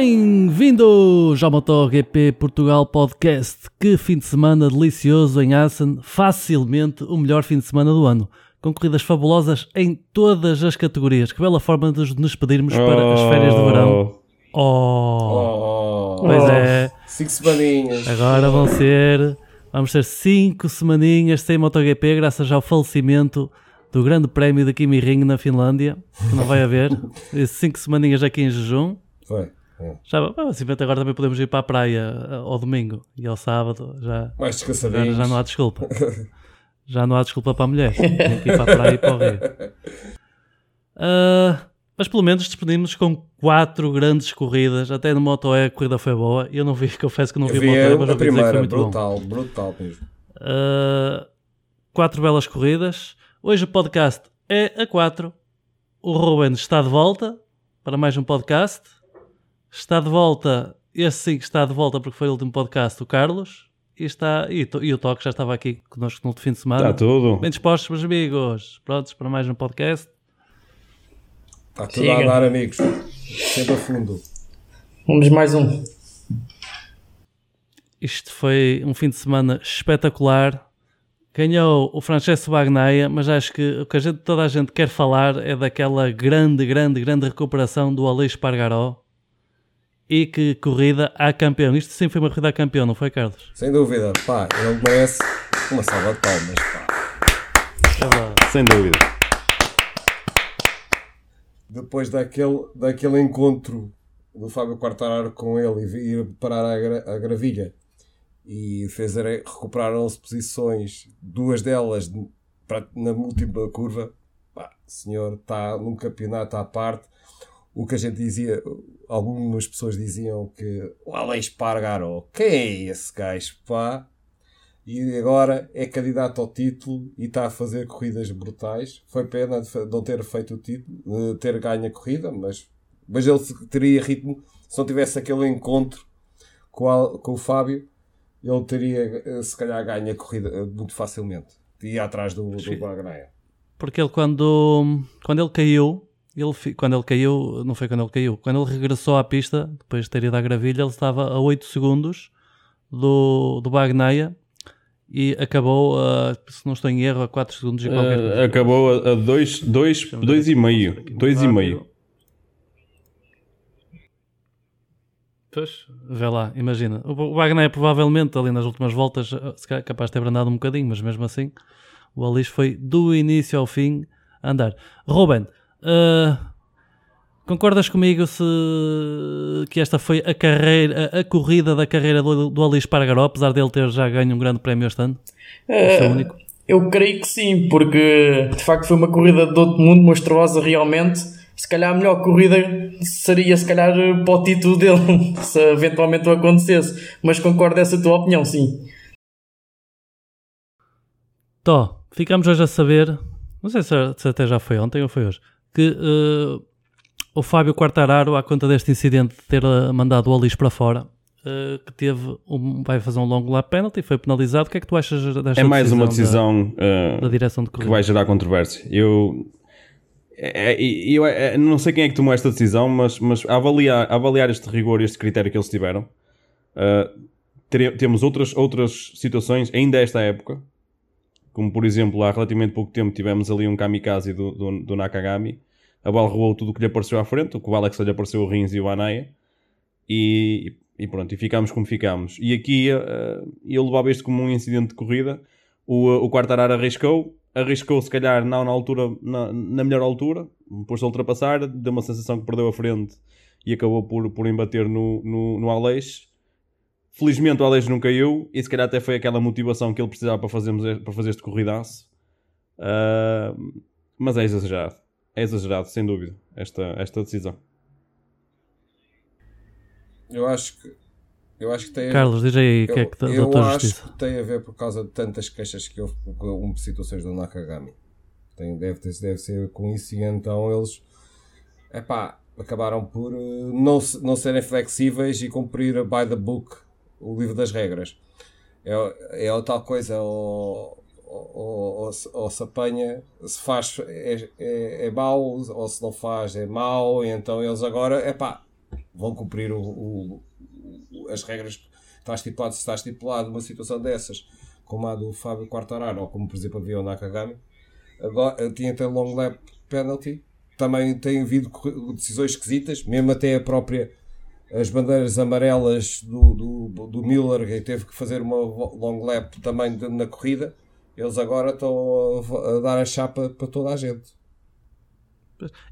Bem-vindos ao MotoGP Portugal Podcast. Que fim de semana delicioso em Assen, facilmente o melhor fim de semana do ano. Com corridas fabulosas em todas as categorias. Que bela forma de nos despedirmos para as férias de verão. Oh! Oh, Pois é, Cinco semaninhas. agora vão ser. Vamos ter 5 semaninhas sem MotoGP, graças ao falecimento do Grande Prémio de Kimi Ring na Finlândia, que não vai haver. 5 semaninhas aqui em jejum. Foi. É. Já, basicamente agora também podemos ir para a praia eh, ao domingo e ao sábado. Já, Mais já, já não há desculpa. Já não há desculpa para a mulher. Tem que ir para a praia e para o rio. Ah, mas pelo menos despedimos com quatro grandes corridas. Até no Moto E a corrida foi boa. Eu não vi, confesso que não vi Eu o Moto E, vi mas a primeira, muito bom. brutal, brutal mesmo. Uh, quatro belas corridas. Hoje o podcast é a quatro. O Ruben está de volta para mais um podcast. Está de volta, esse sim que está de volta porque foi o último podcast, o Carlos. E, está, e, to- e o Toque já estava aqui connosco no fim de semana. Está tudo. Bem dispostos, meus amigos. Prontos para mais um podcast. Está tudo Siga. a andar, amigos. Sempre a fundo. Vamos mais um. Isto foi um fim de semana espetacular. Ganhou o Francesco Bagnaia, mas acho que o que a gente- toda a gente quer falar é daquela grande, grande, grande recuperação do Aleix Pargaró. E que corrida a campeão. Isto sim foi uma corrida a campeão, não foi, Carlos? Sem dúvida. Pá, ele merece uma salva de palmas. Pá. Sem dúvida. Depois daquele, daquele encontro do Fábio Quartararo com ele e vir parar a, gra- a gravilha e fez a- recuperar 11 posições, duas delas de- pra- na última curva. Pá, o senhor está num campeonato à parte. O que a gente dizia, algumas pessoas diziam que o Aleix Pargaro, quem é esse gajo, pá? E agora é candidato ao título e está a fazer corridas brutais. Foi pena de não ter feito o título, ter ganho a corrida, mas, mas ele teria ritmo se não tivesse aquele encontro com, o Al- com o Fábio. Ele teria, eh, se calhar, ganho a corrida eh, muito facilmente. Ia atrás do, do Bagnaia. Porque ele quando, quando ele caiu, ele, quando ele caiu, não foi quando ele caiu, quando ele regressou à pista, depois de ter ido à gravilha, ele estava a 8 segundos do, do Bagnaia e acabou, a, se não estou em erro, a 4 segundos e qualquer coisa. Eh, acabou a 2 dois, dois, dois e meio. Dois e meio. Pois, vê lá, imagina. O Wagner provavelmente ali nas últimas voltas, eh, capaz de ter brandado um bocadinho, mas mesmo assim, o Alice foi do início ao fim a andar. Ruben, eh, concordas comigo se que esta foi a carreira, a, a corrida da carreira do, do Alice Pargaró, apesar dele ter já ganho um grande prémio este ano? O único. Eu creio que sim, porque de facto foi uma corrida de outro mundo, monstruosa realmente. Se calhar a melhor corrida seria se calhar para o título dele, se eventualmente o acontecesse. Mas concordo essa tua opinião, sim. Tó, ficamos hoje a saber, não sei se, se até já foi ontem ou foi hoje, que eh, o Fábio Quartararo, à conta deste incidente de ter eh, mandado o Alice para fora, eh, que teve um, vai fazer um longo lap penalty, foi penalizado. O que é que tu achas desta É mais uma da- decisão eh, da, direção de que corrida? vai gerar controvérsia. Eu, é- é- eu é- não sei quem é que tomou esta decisão, mas, mas avaliar, avaliar este rigor, este critério que eles tiveram, temos outras, outras situações, ainda esta época, como por exemplo, há relativamente pouco tempo tivemos ali um kamikaze do, do, do Nakagami, roubou tudo o que lhe apareceu à frente, o que o Alex lhe apareceu o Rins e o Anaya, e, e pronto, e ficámos como ficámos. E aqui eh, eu levava isto como um incidente de corrida, o, o Quartararo arriscou, arriscou se calhar não na altura, na, na melhor altura, pôs-se a ultrapassar, deu uma sensação que perdeu a frente e acabou por, por embater no, no, no Aleix. Felizmente o Aleix não caiu e se calhar até foi aquela motivação que ele precisava para, fazermos, para fazer este corridaço. Ah, mas é exagerado. É exagerado, sem dúvida, esta, esta decisão. Eu acho que. Eu acho que tem. Carlos, diz aí o que é que da, eu acho justiça. que tem a ver por causa de tantas queixas que houve com situações do Nakagami. Tem, deve, ter, deve ser com isso e então eles epá, acabaram por eh, não, não serem flexíveis e cumprir a by the book o livro das regras. É, é tal coisa, ou, ou, ou, ou se- apanha, se faz é, é, é mau, ou se não faz é mau, então eles agora, epá, vão cumprir o, o, as regras está estipulado. Se está estipulado uma situação dessas, como a do Fábio Quartararo, ou como por exemplo havia o Nakagami, agora tinha até long lap penalty. Também tem havido decisões esquisitas, mesmo até a própria as bandeiras amarelas do, do, do Miller, que teve que fazer uma long lap também na corrida. Eles agora estão a, a dar a chapa para toda a gente.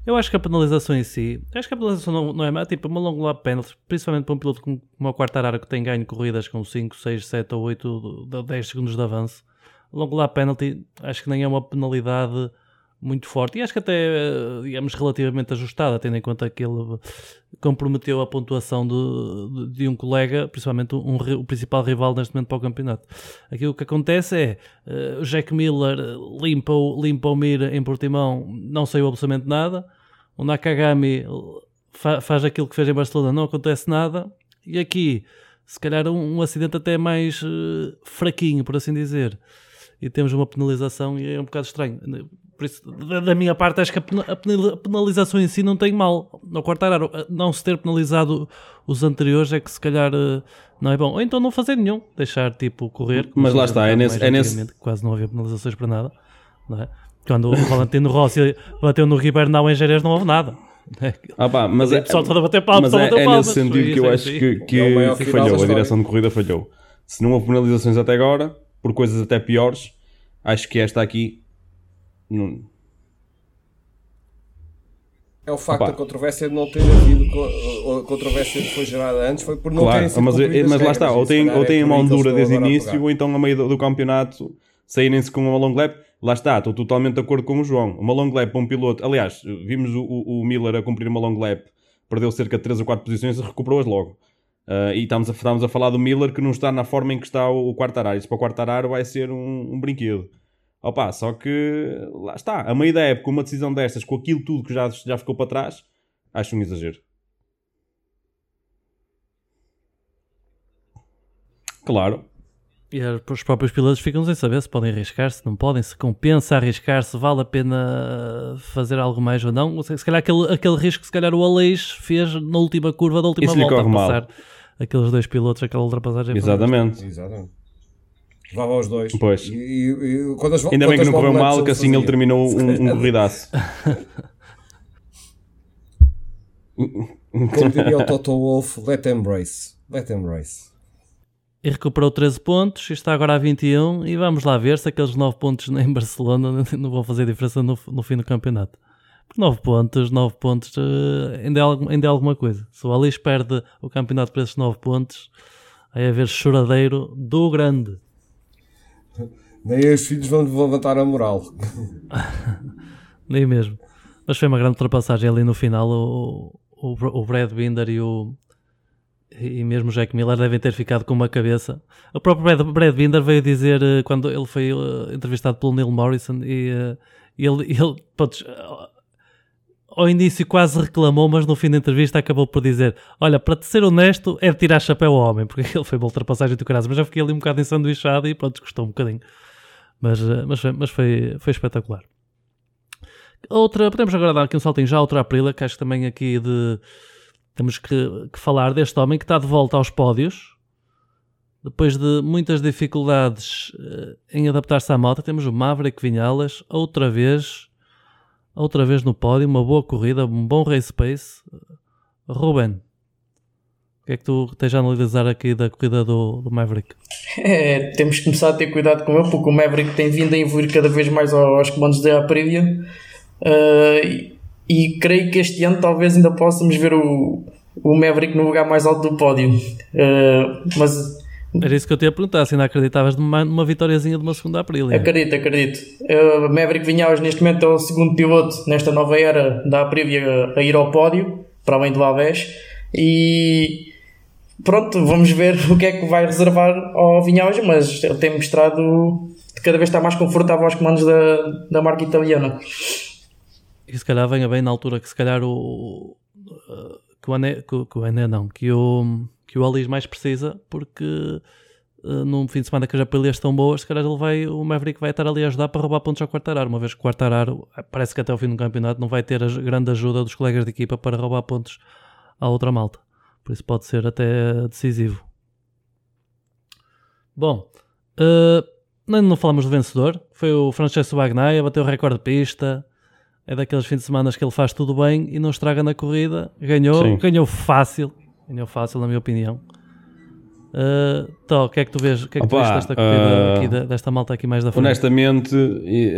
Eu acho que a penalização em si, acho que a penalização não, não é má, tipo uma long lap penalty, principalmente para um piloto como, como o Quartararo que tem ganho corridas com 5, 6, 7 ou 8, 10 segundos de avanço. Long lap penalty, acho que nem é uma penalidade muito forte e acho que até, eh, digamos, relativamente ajustada, tendo em conta que ele comprometeu a pontuação de, de, um colega, principalmente um, o principal rival neste momento para o campeonato. Aqui o que acontece é uh, Jack Miller limpa o, limpa o Mir em Portimão, não saiu absolutamente nada. O Nakagami fa, faz aquilo que fez em Barcelona, não acontece nada. E aqui, se calhar, um, um acidente até mais uh, fraquinho, por assim dizer. E temos uma penalização e é um bocado estranho por isso, da, da, minha parte, acho que a penalização em si não tem mal. No Quartararo, não se ter penalizado os anteriores é que se calhar eh, não é bom. Ou então não fazer nenhum, deixar tipo correr. Mas lá está, é nesse, é nesse. Quase não havia penalizações para nada. Não é? Quando o Valentino Rossi bateu no Ribernau em Jerez, não houve nada. Ah, pá, mas é, pessoal todo a bater palmas, mas é, é nesse sentido que eu acho que, que, é que falhou, a direção de corrida falhou. Se não houve penalizações até agora, por coisas até piores, acho que esta aqui não... É o facto Opa. da controvérsia de não ter havido a controvérsia que foi gerada antes foi por não claro, terem sido mas, mas lá está, ou tem, ou tem é mão dura desde o início, ou então a meio do, do campeonato saírem-se com uma long lap. Lá está, estou totalmente de acordo com o João. Uma long lap para um piloto, aliás, vimos o, o, o Miller a cumprir uma long lap, perdeu cerca de 3 ou 4 posições e recuperou-as logo. Uh, e estamos a, estamos a falar do Miller que não está na forma em que está o, o Quartararo. Isso para o Quartararo vai ser um, um brinquedo. Opa, só que lá está, a meio da época, uma decisão destas, com aquilo tudo que já, já ficou para trás, acho um exagero. Claro. E os próprios pilotos ficam sem saber se podem arriscar, se não podem, se compensa arriscar, se vale a pena fazer algo mais ou não. Se calhar aquele, aquele risco que se calhar o Aleix fez na última curva da última Isso volta, a passar mal. aqueles dois pilotos, aquela ultrapassagem. Exatamente. Exatamente. Levava os dois. Pois. E, e, e, quando as, Ainda bem que não correu mal, que assim ele terminou um, um corridaço. Como diria o Toto Wolff, let them race. Let them race. E recuperou 13 pontos e está agora a 21. E vamos lá ver se aqueles 9 pontos em Barcelona não vão fazer diferença no, no fim do campeonato. 9 pontos, 9 pontos uh, ainda, é, ainda é alguma coisa. Se o Alice perde o campeonato por esses 9 pontos, vai haver choradeiro do grande. Nem os filhos vão levantar a moral. Nem mesmo. Mas foi uma grande ultrapassagem ali no final. O, o, o Brad Binder e o e mesmo Jack Miller devem ter ficado com uma cabeça. O próprio Brad, Brad Binder veio dizer eh, quando ele foi uh, entrevistado pelo Neil Morrison e uh, ele, ele putz, ao início quase reclamou, mas no fim da entrevista acabou por dizer: Olha, para te ser honesto, é de tirar chapéu ao homem, porque ele foi uma ultrapassagem do caras, mas já fiquei ali um bocado ensanduichado e pronto, gostou um bocadinho. Mas, eh, mas, mas foi, foi espetacular. Outra, podemos agora dar aqui um saltinho já a outra Aprilia, que acho que também aqui de. Temos que, que falar deste homem que está de volta aos pódios. Depois de muitas dificuldades uh, em adaptar-se à moto, temos o Maverick Vinhalas, outra vez, outra vez no pódio, uma boa corrida, um bom race pace. Ruben, que é que tu tens a analisar aqui da corrida do, do Maverick? É, temos que começar a ter cuidado com ele, porque o Maverick tem vindo a evoluir cada vez mais aos comandos da Aprilia. Uh, e, e, creio que este ano talvez ainda possamos ver o, o Maverick no lugar mais alto do pódio. Uh, mas era isso que eu te ia perguntar, se ainda acreditavas numa, numa vitóriazinha de uma segunda Aprilia. Acredito, acredito. Uh, Maverick Vinhales neste momento é o segundo piloto nesta nova era da Aprilia a ir ao pódio, para além do Aves. E pronto, vamos ver o que é que vai reservar ao Vinhales, mas ele tem mostrado que cada vez está mais confortável aos comandos da, da marca italiana. E se calhar venha bem na altura que se calhar o que o Ané, que, que o Ané não, que o, que o Alice mais precisa, porque uh, num fim de semana que as apelias estão boas, se calhar ele vai, o Maverick vai estar ali a ajudar para roubar pontos ao Quartararo, uma vez que o Quartararo parece que até ao fim do campeonato não vai ter a grande ajuda dos colegas de equipa para roubar pontos à outra malta. Por isso pode ser até decisivo. Bom, uh, não falamos do vencedor. Foi o Francesco Bagnaia, bateu o recorde de pista. É daqueles fins de semana que ele faz tudo bem e não estraga na corrida. Ganhou, ganhou fácil. Ganhou fácil, na minha opinião. Uh, então, o que é que tu vês? O que é que Opa, tu vês desta corrida uh, aqui, desta malta aqui mais da frente? Honestamente,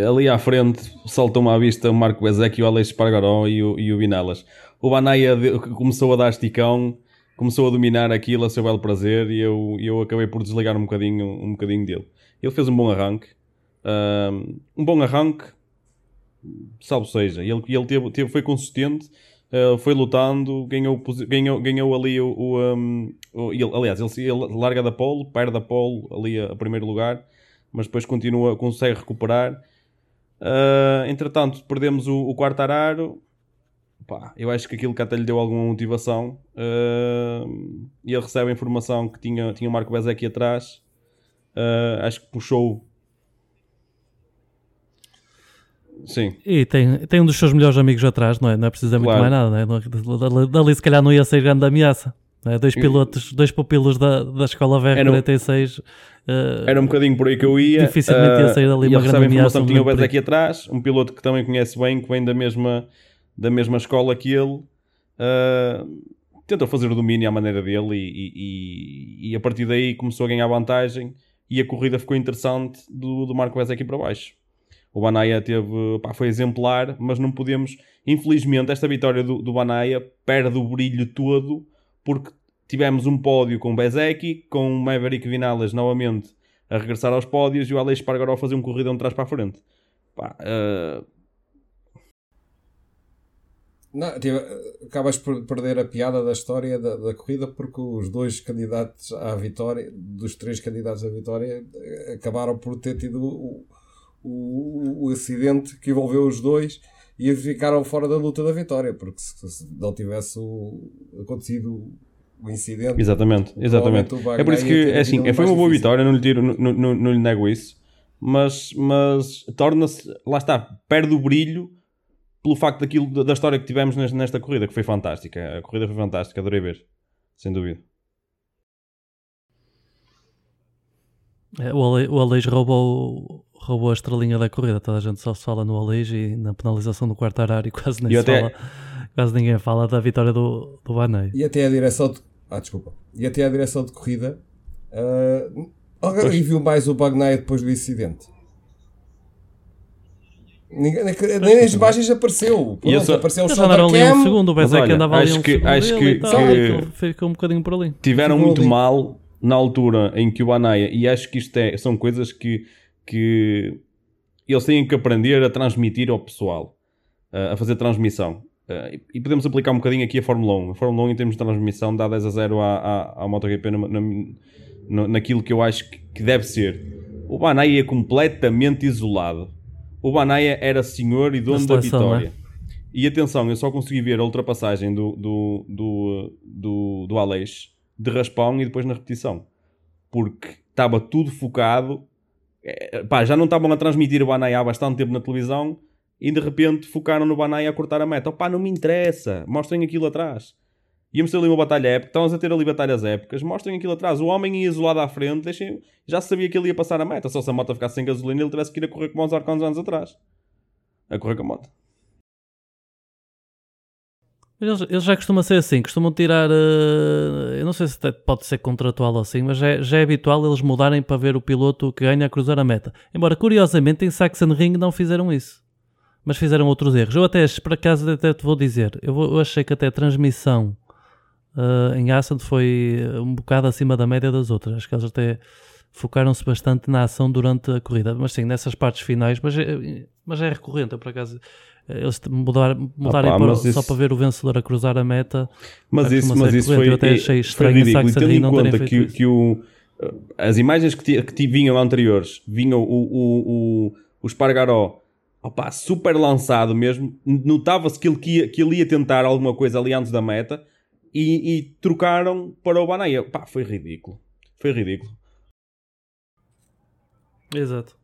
ali à frente saltou-me à vista o Marco Bezek, o Alex Espargaró e o, e o Vinalas. O Banaia começou a dar esticão, começou a dominar aquilo a seu belo prazer e eu, eu acabei por desligar um bocadinho, um bocadinho dele. Ele fez um bom arranque, uh, um bom arranque, salvo seja, ele, ele teve, teve, foi consistente Uh, foi lutando, ganhou, ganhou, ganhou ali o. o, um, o ele, aliás, ele, ele, larga da pole, perde a pole ali a, a, primeiro lugar, mas depois continua, consegue recuperar. Uh, entretanto, perdemos o, o quarto araro. Pá, eu acho que aquilo que até lhe deu alguma motivação. Uh, e ele recebe a informação que tinha, tinha o Marco Bezek aqui atrás. Uh, acho que puxou Sim. E tem, tem um dos seus melhores amigos atrás, não é? Não é dizer claro. muito mais nada, não é? Dali se calhar não ia ser grande ameaça. É? Dois pilotos, dois pupilos da, da escola VR46. Uh, era um bocadinho por aí que eu ia. Dificilmente ia sair dali uh, uma grande ameaça. Tinha o Bez aqui atrás, um piloto que também conhece bem, que vem da mesma, da mesma escola que ele. Uh, tentou fazer o domínio à maneira dele e, e, e, a partir daí começou a ganhar vantagem e a corrida ficou interessante do, do Marco Bez aqui para baixo. O Banaia teve, pá, foi exemplar, mas não podemos. Infelizmente, esta vitória do, do Banaia perde o brilho todo porque tivemos um pódio com Bezeki, com o Maverick Vinales novamente a regressar aos pódios e o Alex Pargaró a fazer um corridão de trás para a frente. Pá, uh... Não, tipo, acabas por perder a piada da história da, da, corrida porque os dois candidatos à vitória, dos três candidatos à vitória, acabaram por ter tido o, o, o acidente que envolveu os dois e ficaram fora da luta da vitória, porque se, se não tivesse o, acontecido o incidente. Exatamente, exatamente. É por isso que é assim, foi uma boa difícil. vitória, não lhe, tiro, não, não, não lhe nego isso, mas, mas torna-se, lá está, perde o brilho pelo facto daquilo, da história que tivemos nesta, corrida, que foi fantástica. A corrida foi fantástica, adorei ver, sem dúvida. É, o Aleix roubou roubou a estrelinha da corrida. Toda a gente só se fala no Aleix e na penalização do quarto horário e quase nem se até... fala, quase ninguém fala da vitória do, do Banei. E até a direção de... Ah, desculpa. E até a direção de corrida uh, alguém viu mais o Bagnaia depois do incidente. Nem, nem as imagens apareceu. Pronto, só, apareceu o da ali um segundo, o Bezek andava ali acho um que, acho que, que, ficou um bocadinho por ali. Tiveram ficou muito ali. mal na altura em que o Anaia, e acho que isto é, são coisas que que eles têm que aprender a transmitir ao pessoal, a fazer transmissão. e podemos aplicar um bocadinho aqui a Fórmula 1. A Fórmula 1, em termos de transmissão, dá 10 a 0 à, à, à MotoGP na, na, naquilo que eu acho que, deve ser. O Banaya é completamente isolado. O Banaya era senhor e dono da vitória. É? E atenção, eu só consegui ver a ultrapassagem do, do, do, do, do Aleix de raspão e depois na repetição. Porque estava tudo focado é, pá, já não estavam a transmitir o Banai há bastante tempo na televisão e de repente focaram no Banai a cortar a meta. Pá, não me interessa, mostrem aquilo atrás. Íamos ter ali uma batalha épica, estamos a ter ali batalhas épicas, mostrem aquilo atrás. O homem ia isolado à frente, deixem... já sabia que ele ia passar a meta. Só se a moto ficasse sem gasolina, ele tivesse que ir a correr como aos arcanos anos atrás. A correr com a moto. Eles, já costumam ser assim, costumam tirar. Uh, eu não sei se pode ser contratual assim, mas já, é, já, é habitual eles mudarem para ver o piloto que ganha a cruzar a meta. Embora, curiosamente, em Saxon Ring não fizeram isso. Mas fizeram outros erros. Eu até, por acaso, até te vou dizer, eu, eu achei que até a transmissão uh, em Assen foi um bocado acima da média das outras. Acho que eles até focaram-se bastante na ação durante a corrida. Mas sim, nessas partes finais, mas, é, mas é recorrente, eu por acaso eles mudar, mudarem para, só isso... para ver o vencedor a cruzar a meta. Mas isso, mas isso foi, eu até achei estranho foi ridículo. Tendo em conta que, que o, as imagens que, te, que vinham anteriores, vinham o, o, o, o Espargaró opa, super lançado mesmo, notava-se que ele, que, que ele ia tentar alguma coisa ali antes da meta e, e trocaram para o Banaia. Pá, foi ridículo. Foi ridículo. Exato.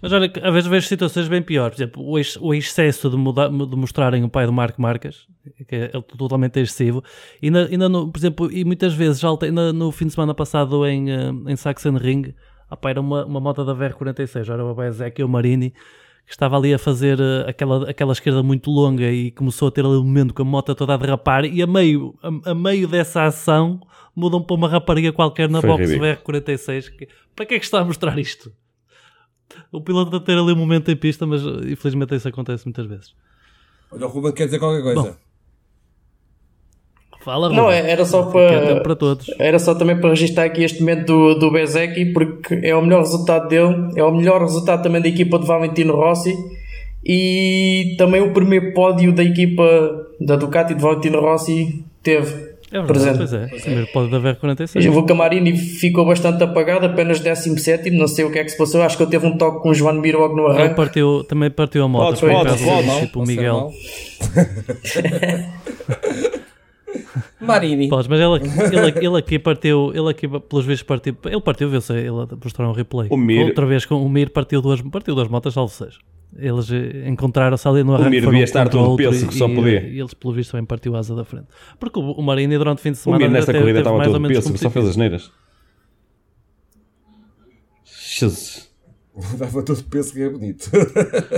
Mas olha, às vezes vejo situações bem piores. Por exemplo, o, ex- o excesso de, de mostrarem o pai do Marco Marcas, que é totalmente excessivo. E ainda, ainda no, por exemplo, e muitas vezes, já no fim de semana passado em, eh, em Sachsenring, ah, pá, era uma, uma moto da VR46, era o Bezek e o Marini, que estava ali a fazer eh, aquela, aquela esquerda muito longa e começou a ter ali um momento com a moto toda a derrapar e a meio, a, a meio dessa ação mudam para uma rapariga qualquer na Foi box ridículo. VR46. Que- Para que é que está a mostrar isto? O piloto a ter ali um momento em pista, mas eh, infelizmente isso acontece muitas vezes. Olha, o Ruben quer dizer qualquer coisa. Fala, Não, Ruben. era só para. para todos. Era só também para registrar aqui este momento do, do Bezeki, porque é o melhor resultado dele, é o melhor resultado também da equipa de Valentino Rossi e também o primeiro pódio da equipa da Ducati de Valentino Rossi teve É verdade, presente. pois é. Primeiro pode da VR46. O Camarini ficou bastante apagado, apenas 17, não sei o que é que se passou. Acho que ele teve um toque com o João Mir logo no Ele arranque. partiu, também partiu a moto. Podes, por podes, acaso, podes. Tipo o Pode Miguel. Marini. Podes, mas ele, ele, ele aqui partiu, ele aqui pelos vezes partiu, ele partiu, viu-se, ele mostrou um replay. O Mir- Outra vez com o Mir partiu duas, partiu duas motas, salvo seja. Eles eh, encontraram-se ali no O arranque. Mir foram devia um estar o todo penso e- que só podia. E eles, pelo visto, também partiu a asa da frente. Porque o, o Marini durante o fim de O semana Mir nesta corrida teve estava mais ou todo menos peso, só fez as neiras. Jesus. Dava todo peso que é bonito.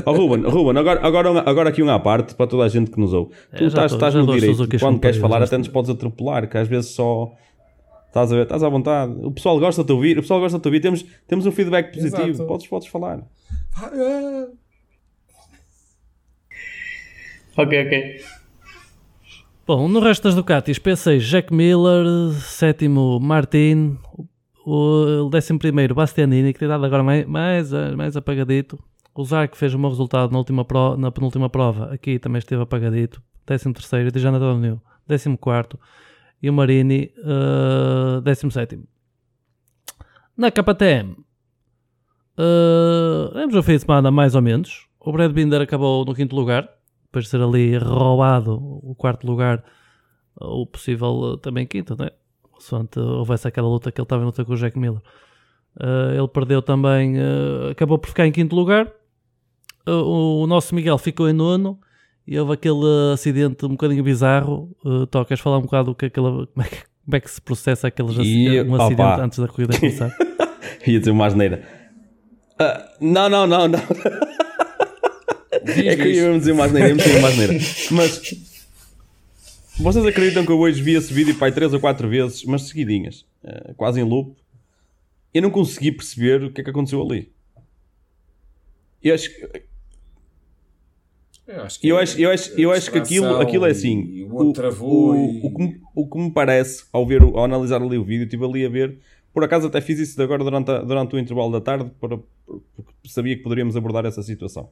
Oh, Ruben, Ruben agora, agora, agora aqui um à parte para toda a gente que nos ouve. É, Tu estás, tô- estás no direito, Suzuki quando queres falar até nos podes atropelar, que às vezes só... Estás a ver, estás à vontade. O pessoal gosta de te ouvir, o pessoal gosta de te ouvir. Temos, temos um feedback positivo, Exato. podes, podes falar. Ok, ok. Bom, no resto das Ducatis, P6, Jack Miller, sétimo, Martin, o décimo primeiro, Bastianini, que tem dado agora mais, mais, mais apagadito. O Zark fez um bom resultado na, última pro- na penúltima prova, aqui também esteve apagadito. Décimo terceiro, Dijan Antonio, décimo quarto. E o Marini, eh, décimo sétimo. Na KTM, uh, temos um fim de semana mais ou menos. O Brad Binder acabou no quinto lugar, depois de ser ali roubado o quarto lugar, o possível uh, também quinto, né? Se houvesse aquela luta que ele estava a luta com o Jack Miller. Uh, ele perdeu também, uh, acabou por ficar em quinto lugar. Uh, o, nosso Miguel ficou em nono e houve aquele acidente um bocadinho bizarro. Uh, queres falar um bocado do que aquela, como, é que, como é que se processa aqueles E, acidentes, um opa. acidente antes da corrida começar? Ia dizer uma asneira. Ah, não, não, não, não. É que eu ia mesmo dizer uma asneira, ia me dizer uma asneira. Mas vocês acreditam que eu hoje vi esse vídeo pai três ou quatro vezes, mas seguidinhas, eh, quase em loop. Eu não consegui perceber o que é que aconteceu ali. Eu acho, Eu acho que, eu acho, eu acho, eu acho que aquilo, aquilo é assim. O O, o, o que me, o que me parece, ao, ver, ao analisar ali o vídeo, estive ali a ver. Por acaso até fiz isso agora durante, a- durante o intervalo da tarde, para, porque sabia que poderíamos abordar essa situação.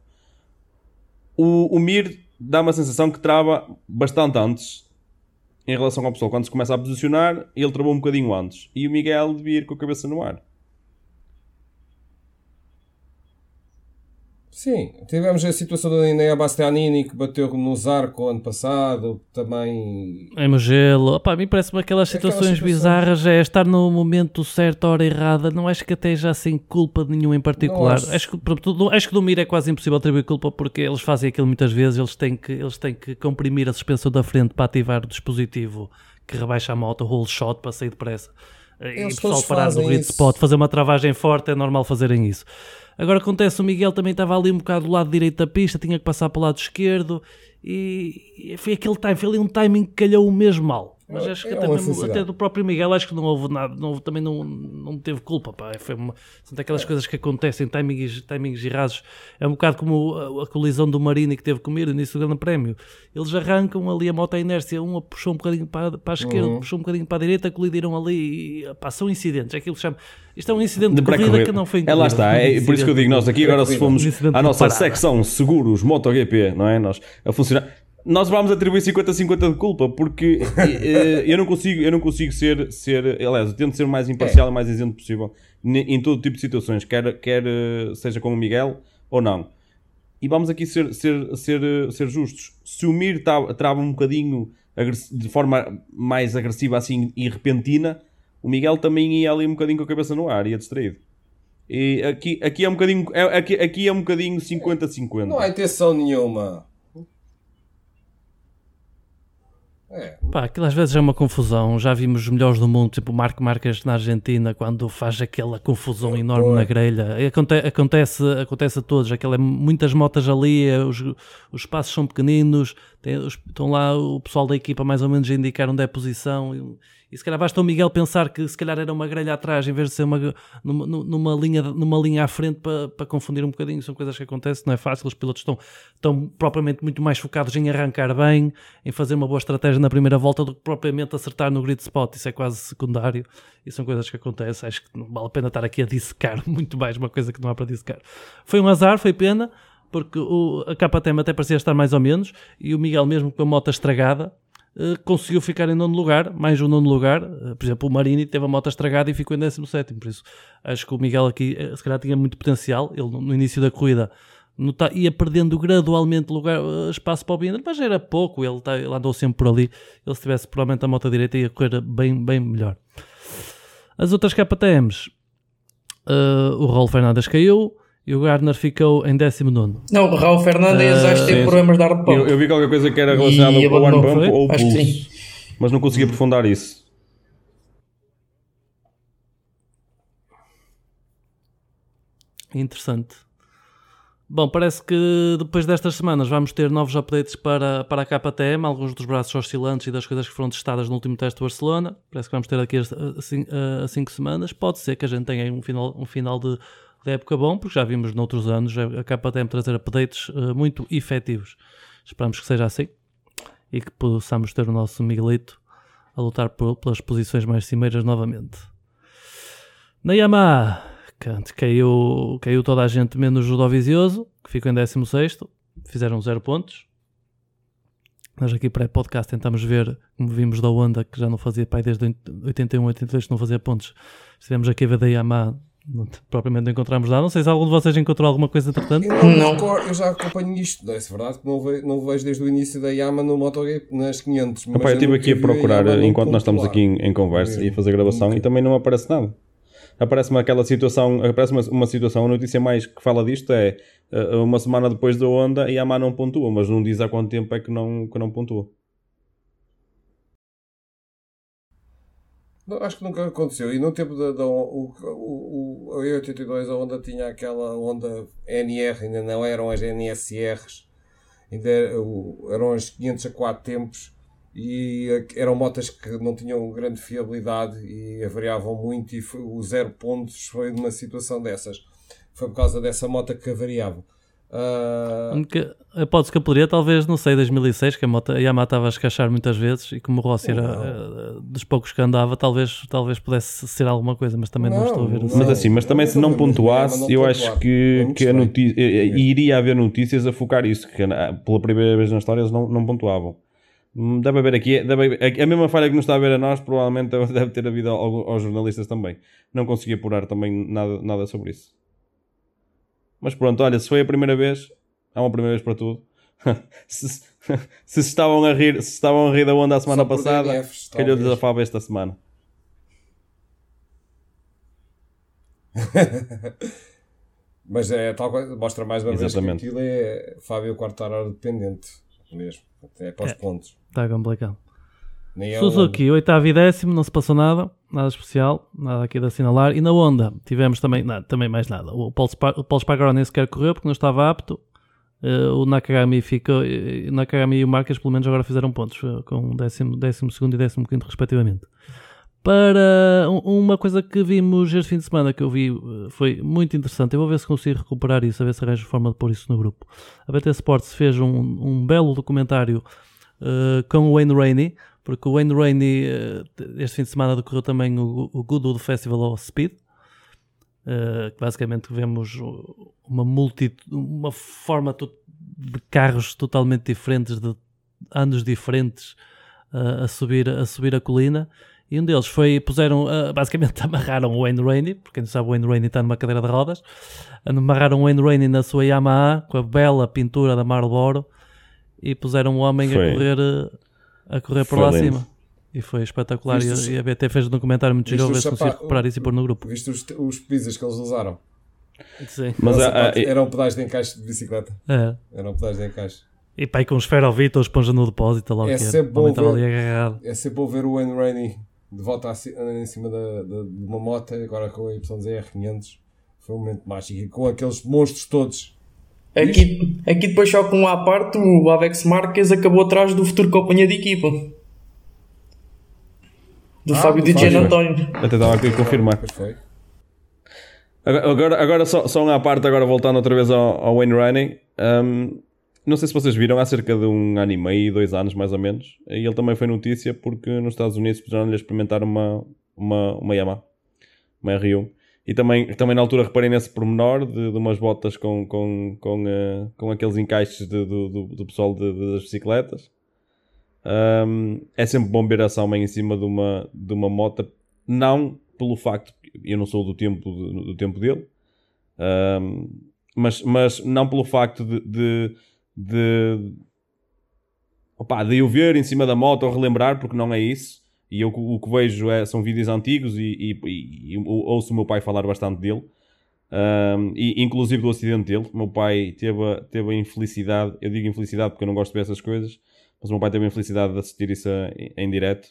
O, o Mir dá uma sensação que trava bastante antes em relação ao pessoal. Quando se começa a posicionar, ele travou um bocadinho antes. E o Miguel devia ir com a cabeça no ar. Sim, tivemos a situação da Inea Bastianini que bateu no Zarco ano passado, também... Em Mugello, opá, a mim parece-me aquelas Aquelas situações situações. bizarras, é estar no momento certo, hora errada, não acho que até já sem culpa de nenhum em particular. Acho. que, do- acho que do Mir é quase impossível atribuir culpa porque eles fazem aquilo muitas vezes, eles têm que, eles têm que comprimir a suspensão da frente para ativar o dispositivo que rebaixa a moto, o roll shot para sair depressa. E Eles o pessoal parar no grid isso. spot, fazer uma travagem forte, é normal fazerem isso. Agora acontece, o Miguel também estava ali um bocado do lado direito da pista, tinha que passar para o lado esquerdo e foi aquele time, foi ali um timing que calhou mesmo mal. Mas É- acho que é até, mesmo- até do próprio Miguel acho que não houve nada, não houve- também não, não teve culpa, pá. Foi uma, são daquelas coisas que acontecem, timings, timings errados. É um bocado como a, a colisão do Marini que teve com o Mir no início do Grande Prémio. Eles arrancam ali a moto à inércia, uma puxou um bocadinho para, para a esquerda, Uhum. puxou um bocadinho para a direita, colidiram ali e pá, são incidentes. É aquilo que chama. Isto é um incidente de, De corrida que não foi É lá está, é por isso que eu digo, nós aqui agora se Incidente à nossa secção seguros MotoGP, não é? Nós a funcionar. Nós vamos atribuir 50-50 de culpa, porque eh, eu não consigo, eu não consigo ser, ser, aliás, eu tento ser o mais imparcial e mais isento possível em todo tipo de situações, quer, quer eh, seja com o Miguel ou não. E vamos aqui ser, ser, ser, eh, ser justos. Se o Mir trava um bocadinho de forma mais agressiva assim e repentina, o Miguel também ia ali um bocadinho com a cabeça no ar, ia distraído. E aqui, aqui é um bocadinho, é, aqui, aqui é um bocadinho 50-50. Não há intenção nenhuma. É. Pá, aquilo às vezes é uma confusão. Já vimos os melhores do mundo, tipo o Marco Marques na Argentina, quando faz aquela confusão enorme Boa. na grelha. Aconte- acontece, acontece a todos. Aquela, muitas motas ali, os, os espaços são pequeninos, tem- os- estão lá o pessoal da equipa mais ou menos a indicar onde é a posição. E, se calhar basta o Miguel pensar que se calhar era uma grelha atrás em vez de ser uma, numa, numa linha, numa linha à frente para, para confundir um bocadinho. São coisas que acontecem, não é fácil. Os pilotos estão, estão propriamente muito mais focados em arrancar bem, em fazer uma boa estratégia na primeira volta do que propriamente acertar no grid spot. Isso é quase secundário e são coisas que acontecem. Acho que não vale a pena estar aqui a dissecar muito mais uma coisa que não há para dissecar. Foi um azar, foi pena, porque o, a KTM até parecia estar mais ou menos e o Miguel, mesmo com a moto estragada, conseguiu ficar em nono lugar, mais um nono lugar. Eh, por exemplo, o Marini teve a moto estragada e ficou em 17. Por isso, acho que o Miguel aqui, eh, se calhar, tinha muito potencial. Ele, no, início da corrida, nota- ia perdendo gradualmente lugar, eh, espaço para o Binder, mas era pouco. Ele, tá- ele andou sempre por ali. Ele, se tivesse provavelmente a moto direita, ia correr bem, bem melhor. As outras KTMs, eh, o Raul Fernandes caiu e o Gardner ficou em 19. Não, o Raul Fernandes Ah, acho que teve sim. problemas de ar de pump. Eu, eu vi qualquer coisa que era relacionada com o One abandonou, Bump foi? ou o Acho sim. mas não consegui aprofundar isso. Interessante. Bom, parece que depois destas semanas vamos ter novos updates para, para a KTM, alguns dos braços oscilantes e das coisas que foram testadas no último teste de Barcelona. Parece que vamos ter aqui a 5 semanas. Pode ser que a gente tenha um final, um final de, de época bom, porque já vimos noutros anos a KTM trazer updates eh, muito efetivos. Esperamos que seja assim e que possamos ter o nosso Miguelito a lutar por- pelas posições mais cimeiras novamente. Na Yamaha, caiu, caiu toda a gente menos o Dovizioso, que ficou em 16. Fizeram 0 pontos. Nós aqui pré-podcast tentamos ver, como vimos da Honda, que já não fazia pai desde 81, 82, que não fazia pontos. Estivemos aqui a ver da Yamaha, não, propriamente não encontramos nada. Não sei se algum de vocês encontrou alguma coisa entretanto. Eu, não Não. eu já acompanho isto, é verdade que não vejo, não vejo desde o início da Yama no MotoGP nas 500. mas Epá, eu estive aqui a procurar Yama num enquanto nós estamos aqui em, em conversa e a fazer gravação Nunca. e também não aparece nada. Aparece-me aquela situação, aparece uma, uma situação, a notícia mais que fala disto é uh, uma semana depois da onda e a AMA não pontua, mas não diz há quanto tempo é que não, que não pontua. Não, acho que nunca aconteceu. E no tempo da, o, o, o, a E82 a Honda tinha aquela Honda NR, ainda não eram as NSRs, ainda era- o- eram as 500 a 4 tempos e eram motas que não tinham grande fiabilidade e avariavam muito e foi- o zero pontos foi numa situação dessas. Foi por causa dessa moto que avariava. Ah, A única hipótese que eu poderia, talvez, não sei, 2006, que a, moto, a Yamaha estava a escachar muitas vezes e como o Rossi era eh, dos poucos que andava, talvez, talvez pudesse ser alguma coisa, mas também não, Não, estou a ver. não. assim. Mas assim, mas também se não pontuasse, eu pontuar. acho que, É que a noti- eh, eh, iria haver notícias a focar isso, que ah, pela primeira vez na história eles não, não pontuavam. Hum, Deve haver aqui, deve haver- a mesma falha que nos está a ver a nós, provavelmente deve- ter havido ao- aos jornalistas também. Não consegui apurar também nada, nada sobre isso. Mas pronto, olha, se foi a primeira vez, há uma primeira vez para tudo. se, se estavam a rir, se estavam a rir da onda a semana passada, DNFs, calhou-lhes a fava esta semana. Mas é tal coisa, mostra mais uma Exatamente. vez que aquilo é Fábio Quartararo dependente mesmo. É para os É. pontos. Está complicado. Nem é Suzuki, oitavo e décimo, não se passou nada, nada especial, nada aqui de assinalar. E na Honda tivemos também, nada, também mais nada. O Paul, Spa- o Paul Spargaro nem sequer correu porque não estava apto. Eh, o Nakagami ficou, eh, o Nakagami e o Marques pelo menos agora fizeram pontos, eh, com décimo, décimo segundo e décimo quinto respectivamente. Para um- uma coisa que vimos este fim de semana que eu vi eh, foi muito interessante. Eu vou ver se consigo recuperar isso, a ver se arranjo forma de pôr isso no grupo. A BT Sports fez um, um belo documentário eh, com o Wayne Rainey, porque o Wayne Rainey eh, este fim de semana decorreu também o, o Goodwood Festival of Speed, eh, que basicamente vemos uma multi, uma forma de carros totalmente diferentes, de anos diferentes eh, a, subir, a subir a colina. E um deles foi, puseram, basicamente amarraram o Wayne Rainey, porque quem não sabe o Wayne Rainey está numa cadeira de rodas, amarraram o Wayne Rainey na sua Yamaha com a bela pintura da Marlboro e puseram o homem Foi. a correr, a correr por Foi lá lindo. acima. E foi espetacular. E, os- e a BT fez um documentário muito giro, a ver os se consigo sapa- recuperar isso e pôr no grupo. Viste os, os pizzas que eles usaram? Sim. Mas Nossa, ah, ah, pá, era um pedaço de encaixe de bicicleta. É. Era um pedaço de encaixe. E pá, e com esferovite ou esponja no depósito, lá o É que era. sempre bom ver-. É sempre bom ver o Wayne Rainey de volta em cima da, da- de uma moto, agora com a YZR500. Foi um momento mágico. E com aqueles monstros todos. Aqui, aqui depois só com um à parte, o Alex Marquez acabou atrás do futuro companhia de equipa. Do Ah, Fábio. Gian António. até estava aqui a confirmar. Agora, agora, só, só um à parte, agora voltando outra vez ao, ao Wayne Rainey. Um, não sei se vocês viram, há cerca de um ano e meio, dois anos mais ou menos. E ele também foi notícia porque nos Estados Unidos puderam-lhe experimentar uma, uma, uma Yamaha, uma R1. E também, também na altura reparei nesse pormenor de, de umas botas com, com, com, eh, com aqueles encaixes de- do, do, do pessoal de- das bicicletas. Um, é sempre bom ver essa homem em cima de uma, de uma moto, não pelo facto eu não sou do tempo, do, tempo dele, um, mas, mas não pelo facto de, de, de, opá, de eu ver em cima da moto ou relembrar, porque não é isso. E eu o que vejo é, são vídeos antigos e, e, e- ouço o meu pai falar bastante dele. Um, e inclusive do acidente dele, o meu pai teve a, teve a infelicidade, eu digo infelicidade porque eu não gosto de ver essas coisas, mas o meu pai teve a infelicidade de assistir isso a- em direto.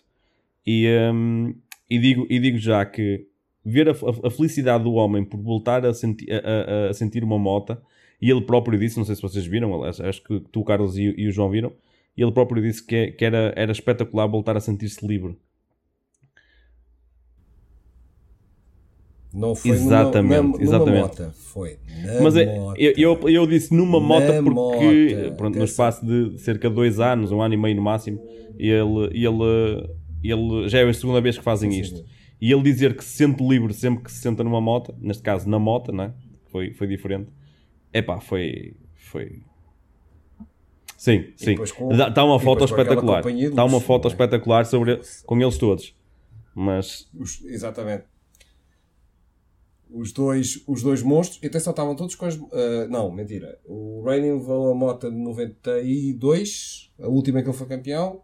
E, um, e, digo, e digo já que ver a, a- a felicidade do homem por voltar a, senti a, a- sentir uma moto, e ele próprio disse, não sei se vocês viram, acho que tu, Carlos e, e o João viram, e ele próprio disse que, é- que era, era espetacular voltar a sentir-se livre. Não foi Exatamente, numa, exatamente. numa moto. Foi na Mas é, moto. eu, eu, eu disse numa Na moto porque moto. pronto, no espaço de cerca de dois anos, um ano e meio no máximo, ele, ele, ele já é a segunda vez que fazem Sim, isto. sim. E ele dizer que se sente livre sempre que se senta numa moto, neste caso na moto, né? foi, foi diferente. Epá, foi. foi... Sim, sim. Está uma foto espetacular. Está uma foto é? espetacular sobre, com eles todos. Mas Os- exatamente. Os dois, os dois monstros, e atenção, estavam todos com as. ah, não, mentira. O Rainey levou a moto de 92, a última em que ele foi campeão.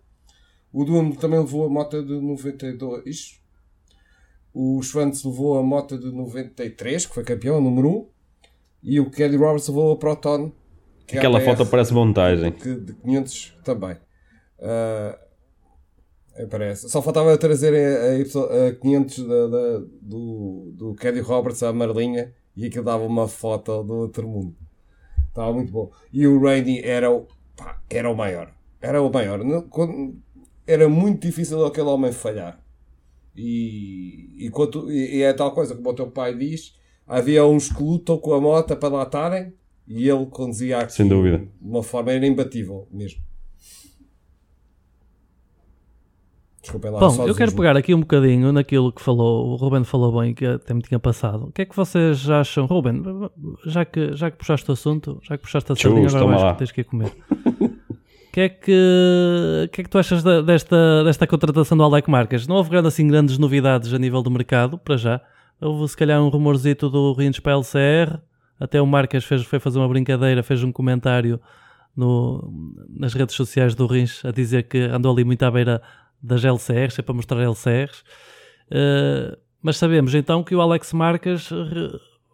O Doom também levou a moto de 92. O Schwantz levou a moto de 93, que foi campeão, a número 1. E o Kelly Roberts levou a Proton. que é a aquela foto parece montagem. que de 500 também. É, parece. Só faltava trazer a, a, a 500 da, da- do, do Caddy Roberts à Marlinha e aquilo dava uma foto do outro mundo. Estava muito bom. E o Rainey era o, pá, era o maior. Era o maior. Não- quando- Era muito difícil aquele homem falhar. E, e, quanto- e- e é tal coisa como o teu pai diz: havia uns que lutam com a moto para lá estarem e ele conduzia aqui Sem dúvida. de uma forma era imbatível mesmo. Desculpem lá, Bom, só eu quero pegar aqui um bocadinho naquilo que falou, o Ruben falou bem, que até me tinha passado. O que é que vocês acham, Ruben, já que, já que puxaste o assunto, já que puxaste a sardinha, agora vais que tens que ir comer. O que é que, o que é que tu achas da- desta, desta contratação do Alec Marques? Não houve grande, assim grandes novidades a nível do mercado, para já. Houve se calhar um rumorzito do Rins para a LCR, até o Marques fez, foi fazer uma brincadeira, fez um comentário no, nas redes sociais do Rins a dizer que andou ali muito à beira das LCRs, é para mostrar LCRs. Eh, mas sabemos então que o Alex Marques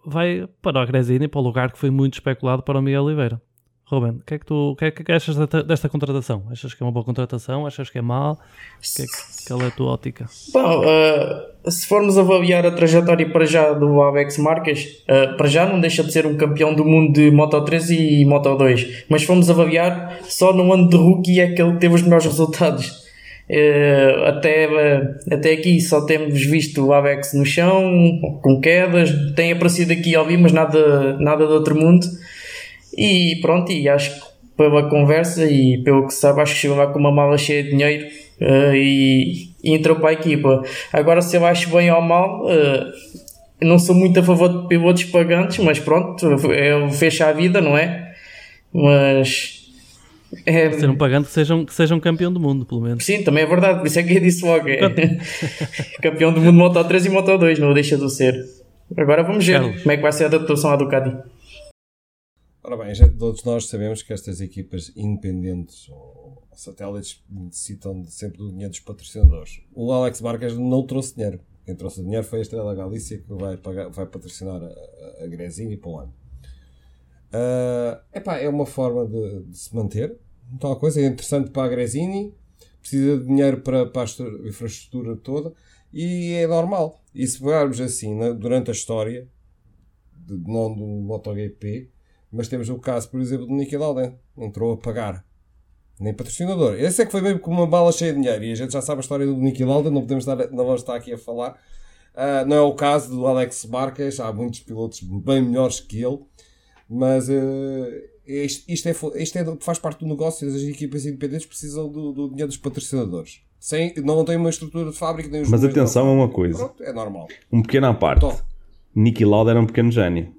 vai para a Gresini, para o lugar que foi muito especulado para o Miguel Oliveira. Ruben, o que é que tu que é que achas desta, desta contratação? Achas que é uma boa contratação? Achas que é mal? Que é que, qual é a tua ótica? Bom, uh, se formos avaliar a trajetória para já do Alex Marques, uh, para já não deixa de ser um campeão do mundo de Moto 3 e Moto 2, mas se formos avaliar, só no ano de rookie é que ele teve os melhores resultados. Uh, até, uh, até aqui só temos visto o Alex no chão, com quedas, tem aparecido aqui ao vivo, mas nada, nada de outro mundo. E pronto, e acho que pela conversa e pelo que sabe, acho que chegou lá com uma mala cheia de dinheiro eh, e, e entrou para a equipa. Agora, se eu acho bem ou mal, eh, não sou muito a favor de pilotos pagantes, mas pronto, é, fecha a vida, não é? Mas. É, Ser um pagante que sejam, que sejam campeão do mundo, pelo menos. Sim, também é verdade, por isso é que eu disse logo. É. Campeão do mundo Moto 3 e Moto 2, não deixa de ser. Agora vamos ver Carlos. como é que vai ser a adaptação à Ducati. Ora bem, já todos nós sabemos que estas equipas independentes ou satélites necessitam de- sempre do dinheiro dos patrocinadores. O Alex Marques não trouxe dinheiro. Quem trouxe o dinheiro foi a Estrela Galícia que vai, pagar, vai patrocinar a, a, a Grezini para o ano. Uh, epá, é uma forma de, de, se manter. Tal coisa é interessante para a Grezini, precisa de dinheiro para, para a infraestrutura toda e é normal. E se pegarmos assim na, durante a história, de, não do MotoGP, mas temos o caso, por exemplo, do Niki Lauda, entrou a pagar nem patrocinador. Esse é que foi mesmo como uma bala cheia de dinheiro. E a gente já sabe a história do Niki Lauda, não, podemos estar, não vamos estar aqui a falar. Uh, não é o caso do Alex Marques, há muitos pilotos bem melhores que ele, mas uh, isto, isto, é, isto é, faz parte do negócio. As equipas independentes precisam do, do dinheiro dos patrocinadores. Sem, não tem uma estrutura de fábrica nem os Mas atenção a uma coisa: Pronto, é normal. Um pequeno à parte. Top. Niki Lauda era um pequeno gênio.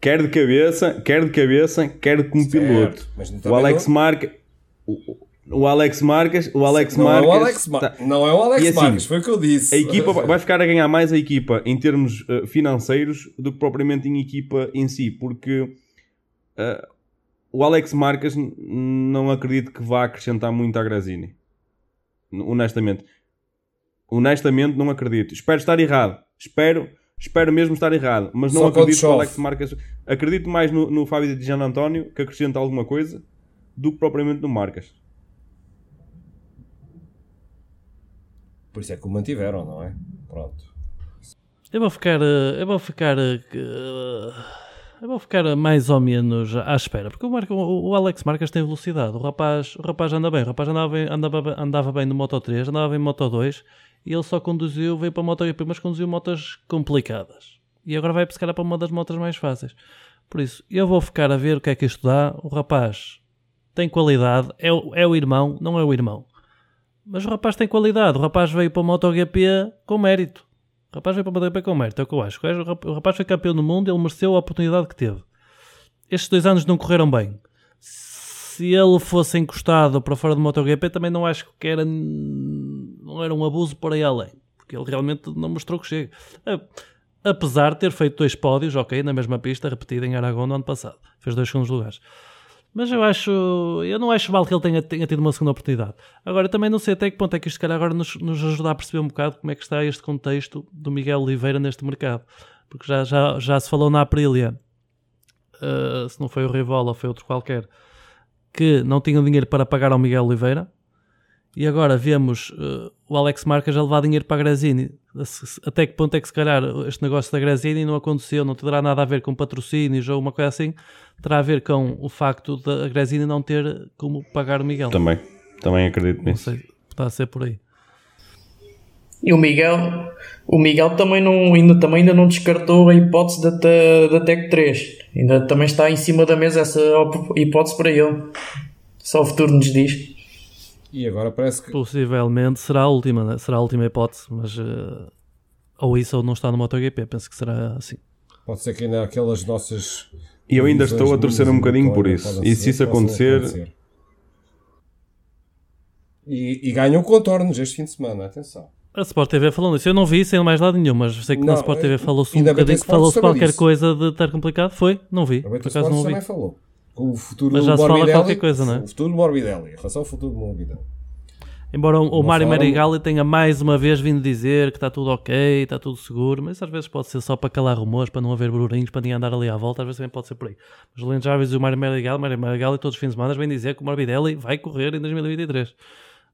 Quer de cabeça, quer de cabeça, quer como certo, piloto. o Alex. Marques. O, o Alex Marques, o Alex não Marques, é o Alex Mar... tá... não é o Alex assim, Marques, foi o que eu disse. A equipa vai ficar a ganhar mais a equipa em termos uh, financeiros do que propriamente em equipa em si, porque uh, o Alex Marques não acredito que vá acrescentar muito à Grazini. Honestamente. Honestamente não acredito. Espero estar errado. Espero Espero mesmo estar errado, mas não Só acredito que o Alex Marques. Acredito mais no, no Fábio de Gian António que acrescenta alguma coisa do que propriamente no Marques. Por isso é que o mantiveram, não é? Pronto. Eu vou ficar. Eh, eu vou ficar. Eh, eu vou ficar mais ou menos à espera, porque o, Marco, o Alex Marques tem velocidade. O rapaz, o rapaz anda bem. O rapaz andava bem, andava, andava bem no Moto 3, andava bem no Moto 2 e ele só conduziu, veio para a MotoGP, mas conduziu motas complicadas. E agora vai pescar para uma das motas mais fáceis. Por isso, eu vou ficar a ver o que é que isto dá. O rapaz tem qualidade, é, é o irmão, não é o irmão. Mas o rapaz tem qualidade. O rapaz veio para a MotoGP com mérito. O rapaz veio para a MotoGP com mérito, é o que eu acho. O rapaz foi campeão do mundo, ele mereceu a oportunidade que teve. Estes dois anos não correram bem se ele fosse encostado para fora do MotoGP, também não acho que era, não era um abuso por aí além, porque ele realmente não mostrou que chega. Apesar de ter feito dois pódios, ok, na mesma pista, repetida em Aragão no ano passado, fez dois segundos lugares. Mas eu acho, eu não acho mal que ele tenha, tenha tido uma segunda oportunidade. Agora, também não sei até que ponto é que isto, se calhar, agora nos, nos ajuda a perceber um bocado como é que está este contexto do Miguel Oliveira neste mercado. Porque já, já, já se falou na Aprilia, uh, se não foi o Rivola, foi outro qualquer, que não tinham dinheiro para pagar ao Miguel Oliveira e agora vemos uh, o Alex Marques a levar dinheiro para a Grazini. Até que ponto é que se calhar este negócio da Grazini não aconteceu, não terá nada a ver com patrocínios ou uma coisa assim, terá a ver com o facto da Grazini não ter como pagar o Miguel. Também, também acredito nisso. Não sei, está a ser por aí. E o Miguel, o Miguel também, não, ainda, também ainda não descartou a hipótese da, da Tech 3. Ainda também está em cima da mesa essa hipótese para ele. Só o futuro nos diz. E agora parece que. Possivelmente será a última, né? será a última hipótese, mas. Uh, ou isso ou não está no MotoGP, penso que será assim. Pode ser que ainda aquelas nossas. E eu ainda estou a torcer um bocadinho por isso. E se isso acontecer. acontecer. E, e ganham contornos este fim de semana, atenção. A Sport TV falou nisso. Eu não vi sem mais lado nenhum, mas sei que não, na Sport TV falou-se um bocadinho que falou-se qualquer disso. coisa de estar complicado. Foi? Não vi. Por acaso não vi. também falou. O futuro mas já se fala qualquer coisa, não é? O futuro do Morbidelli. Em relação ao futuro do Morbidelli. Embora o, o Mário Marigali tenha mais uma vez vindo dizer que está tudo ok, está tudo seguro, mas às vezes pode ser só para calar rumores, para não haver burburinhos, para ninguém andar ali à volta, às vezes também pode ser por aí. Mas o Leandro Jarvis e o Mário Marigali, Mário Marigali todos os fins de semana vêm dizer que o Morbidelli vai correr em 2023.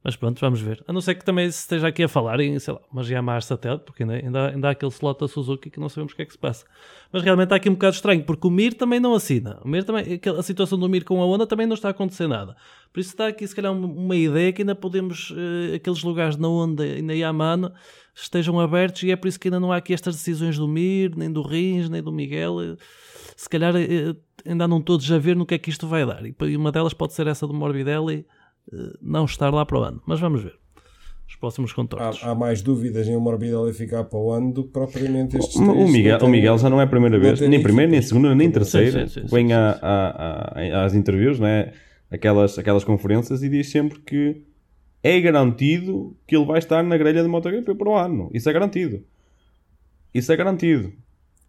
Mas pronto, vamos ver. A não ser que também se esteja aqui a falar em, sei lá, uma Yamaha satélite, porque ainda, ainda, ainda há aquele slot da Suzuki que não sabemos o que é que se passa. Mas realmente está aqui um bocado estranho, porque o Mir também não assina. O Mir também, a situação do Mir com a Honda também não está a acontecer nada. Por isso está aqui, se calhar, uma ideia que ainda podemos, uh, aqueles lugares na Honda e na Yamaha estejam abertos e é por isso que ainda não há aqui estas decisões do Mir, nem do Rins, nem do Miguel. Se calhar uh, ainda andam todos a ver no que é que isto vai dar. E uma delas pode ser essa do Morbidelli eh, não estar lá para o ano. Mas vamos ver. Os próximos contornos. Há, há mais dúvidas em o Morbidelli ficar para o ano do que propriamente estes o, o Miguel, o Miguel já não é a primeira vez, nem primeira, nem segunda, nem terceira. Sim, sim, sim, vem a, a, a, às interviews, né? aquelas, aquelas conferências, e diz sempre que é garantido que ele vai estar na grelha de MotoGP para o ano. Isso é garantido. Isso é garantido.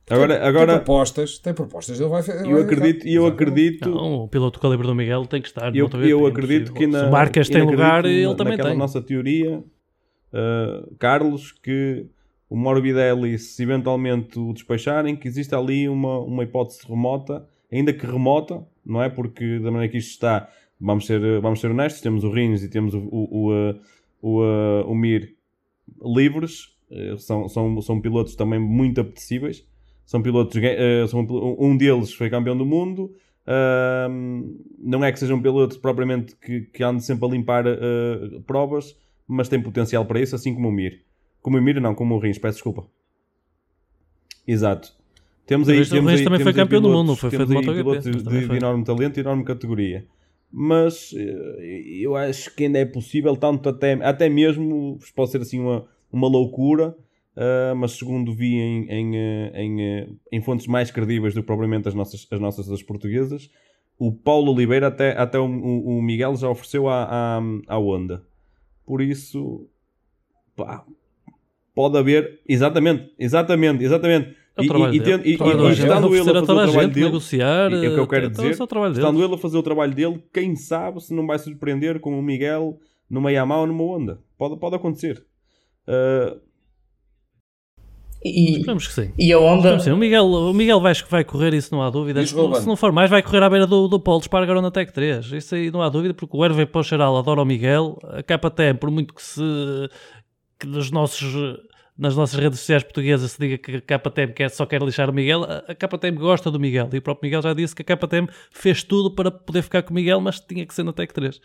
Agora, tem, agora, tem propostas, tem propostas, ele vai ele Eu acredito, eu acredito. Não, o piloto calibre do Miguel tem que estar. Eu, eu acredito que na, se Marcas tem lugar, ele também tem. nossa teoria, uh, Carlos, que o Morbidelli, se eventualmente o despacharem, que existe ali uma, uma hipótese remota, ainda que remota, não é? Porque da maneira que isto está, vamos ser, vamos ser honestos, temos o Rins e temos o, o, o, o, o Mir livres, são, são, são pilotos também muito apetecíveis. São pilotos, são, um deles foi campeão do mundo, Uh, não é que seja um piloto propriamente que, que ande sempre a limpar uh, provas, mas tem potencial para isso, assim como o Mir. Como o Mir, não, como o Rins, peço desculpa. Exato. Temos aí, temos o Rins também foi campeão pilotos, do mundo, foi feito de MotoGP. De, de, de enorme talento e enorme categoria. Mas eh, eu acho que ainda é possível, tanto até, até mesmo, pode ser assim uma, uma loucura, Uh, mas segundo vi em, em, eh, em, eh, em, fontes mais credíveis do que propriamente as nossas, as nossas das portuguesas, o Paulo Oliveira até, até o, o Miguel já ofereceu à, à, à Honda. Por isso, pá, pode haver, exatamente, exatamente, exatamente. É e, e, e, e, e estando ele a fazer o trabalho dele, negociar, é o que eu quero dizer, estando ele a fazer o trabalho dele, quem sabe se não vai surpreender com o Miguel numa Yamaha ou numa Honda. Pode, pode acontecer. Uh, e, Esperamos que sim. E a onda. Sim. O, Miguel, o Miguel vai, vai correr, isso não há dúvida. Se, se não for mais, vai correr à beira do, do Paulo Espargaro na Tech 3. Isso aí não há dúvida, porque o Hervé Pocheral adora o Miguel. A KTM, por muito que se. que nos nossos nas nossas redes sociais portuguesas se diga que a KTM quer, só quer lixar o Miguel, a KTM gosta do Miguel e o próprio Miguel já disse que a KTM fez tudo para poder ficar com o Miguel, mas tinha que ser na Tech 3.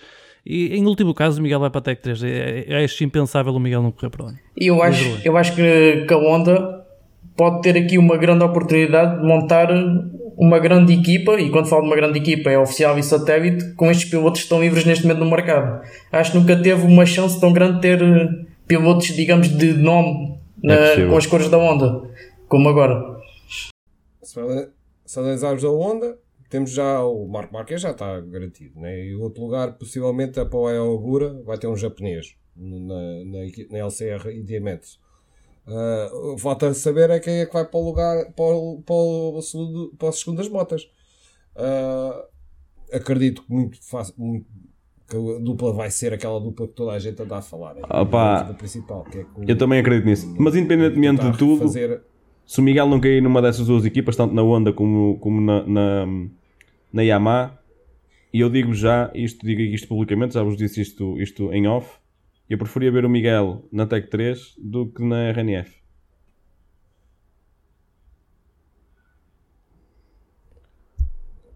E em último caso, o Miguel vai para a Tech 3. É, é, é impensável o Miguel não correr para onde. E eu acho, eu acho que, que a Honda pode ter aqui uma grande oportunidade de montar uma grande equipa, e quando falo de uma grande equipa é oficial e satélite, com estes pilotos que estão livres neste momento no mercado. Acho que nunca teve uma chance tão grande de ter eh, pilotos, digamos, de nome na, é com as cores da Honda, como agora. Se analisarmos a Honda, temos já o Marco Marques já está garantido, né? e o outro lugar, possivelmente, a Pau Ogura vai ter um japonês na, na, na LCR e Diamantes. Uh, falta saber é quem é que vai para o lugar para o, para o, segundo, para o segundo das motas. Uh, acredito que muito, fácil, muito que a dupla vai ser aquela dupla que toda a gente anda a falar. É Opa, principal, é eu também acredito nisso. Mas independentemente de tudo, fazer... se o Miguel não cair numa dessas duas equipas, tanto na Honda como, como na, na, na Yamaha, e eu digo já, isto digo isto publicamente, já vos disse isto, isto em off, eu preferia ver o Miguel na Tech 3 do que na RNF.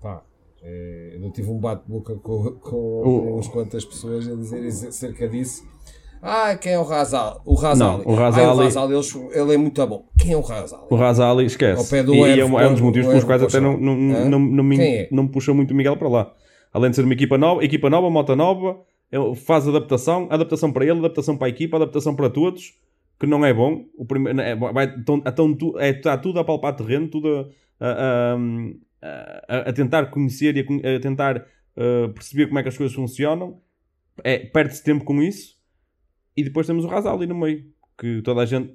Pá, é, eu tive um bate-boca com, com uh. quantas pessoas a dizer acerca disso. Ah, quem é o Razal? O Razali. Não, o Razali, ah, o Razali ele, ele, é muito bom. Quem é o Razali? O Razali, esquece. e, e é, um, é, um, dos motivos pelos quais até não, não, não, não, me, é? não puxa muito o Miguel para lá. Além de ser uma equipa nova, equipa nova, moto nova, faz adaptação, adaptação para ele, adaptação para a equipa, adaptação para todos, que não é bom. O primeiro, é, vai, então, então, é, está tudo a palpar terreno, tudo a, a, a, a tentar conhecer e a, tentar uh, perceber como é que as coisas funcionam. É, Perde-se tempo com isso. E depois temos o Razali no meio, que toda a gente,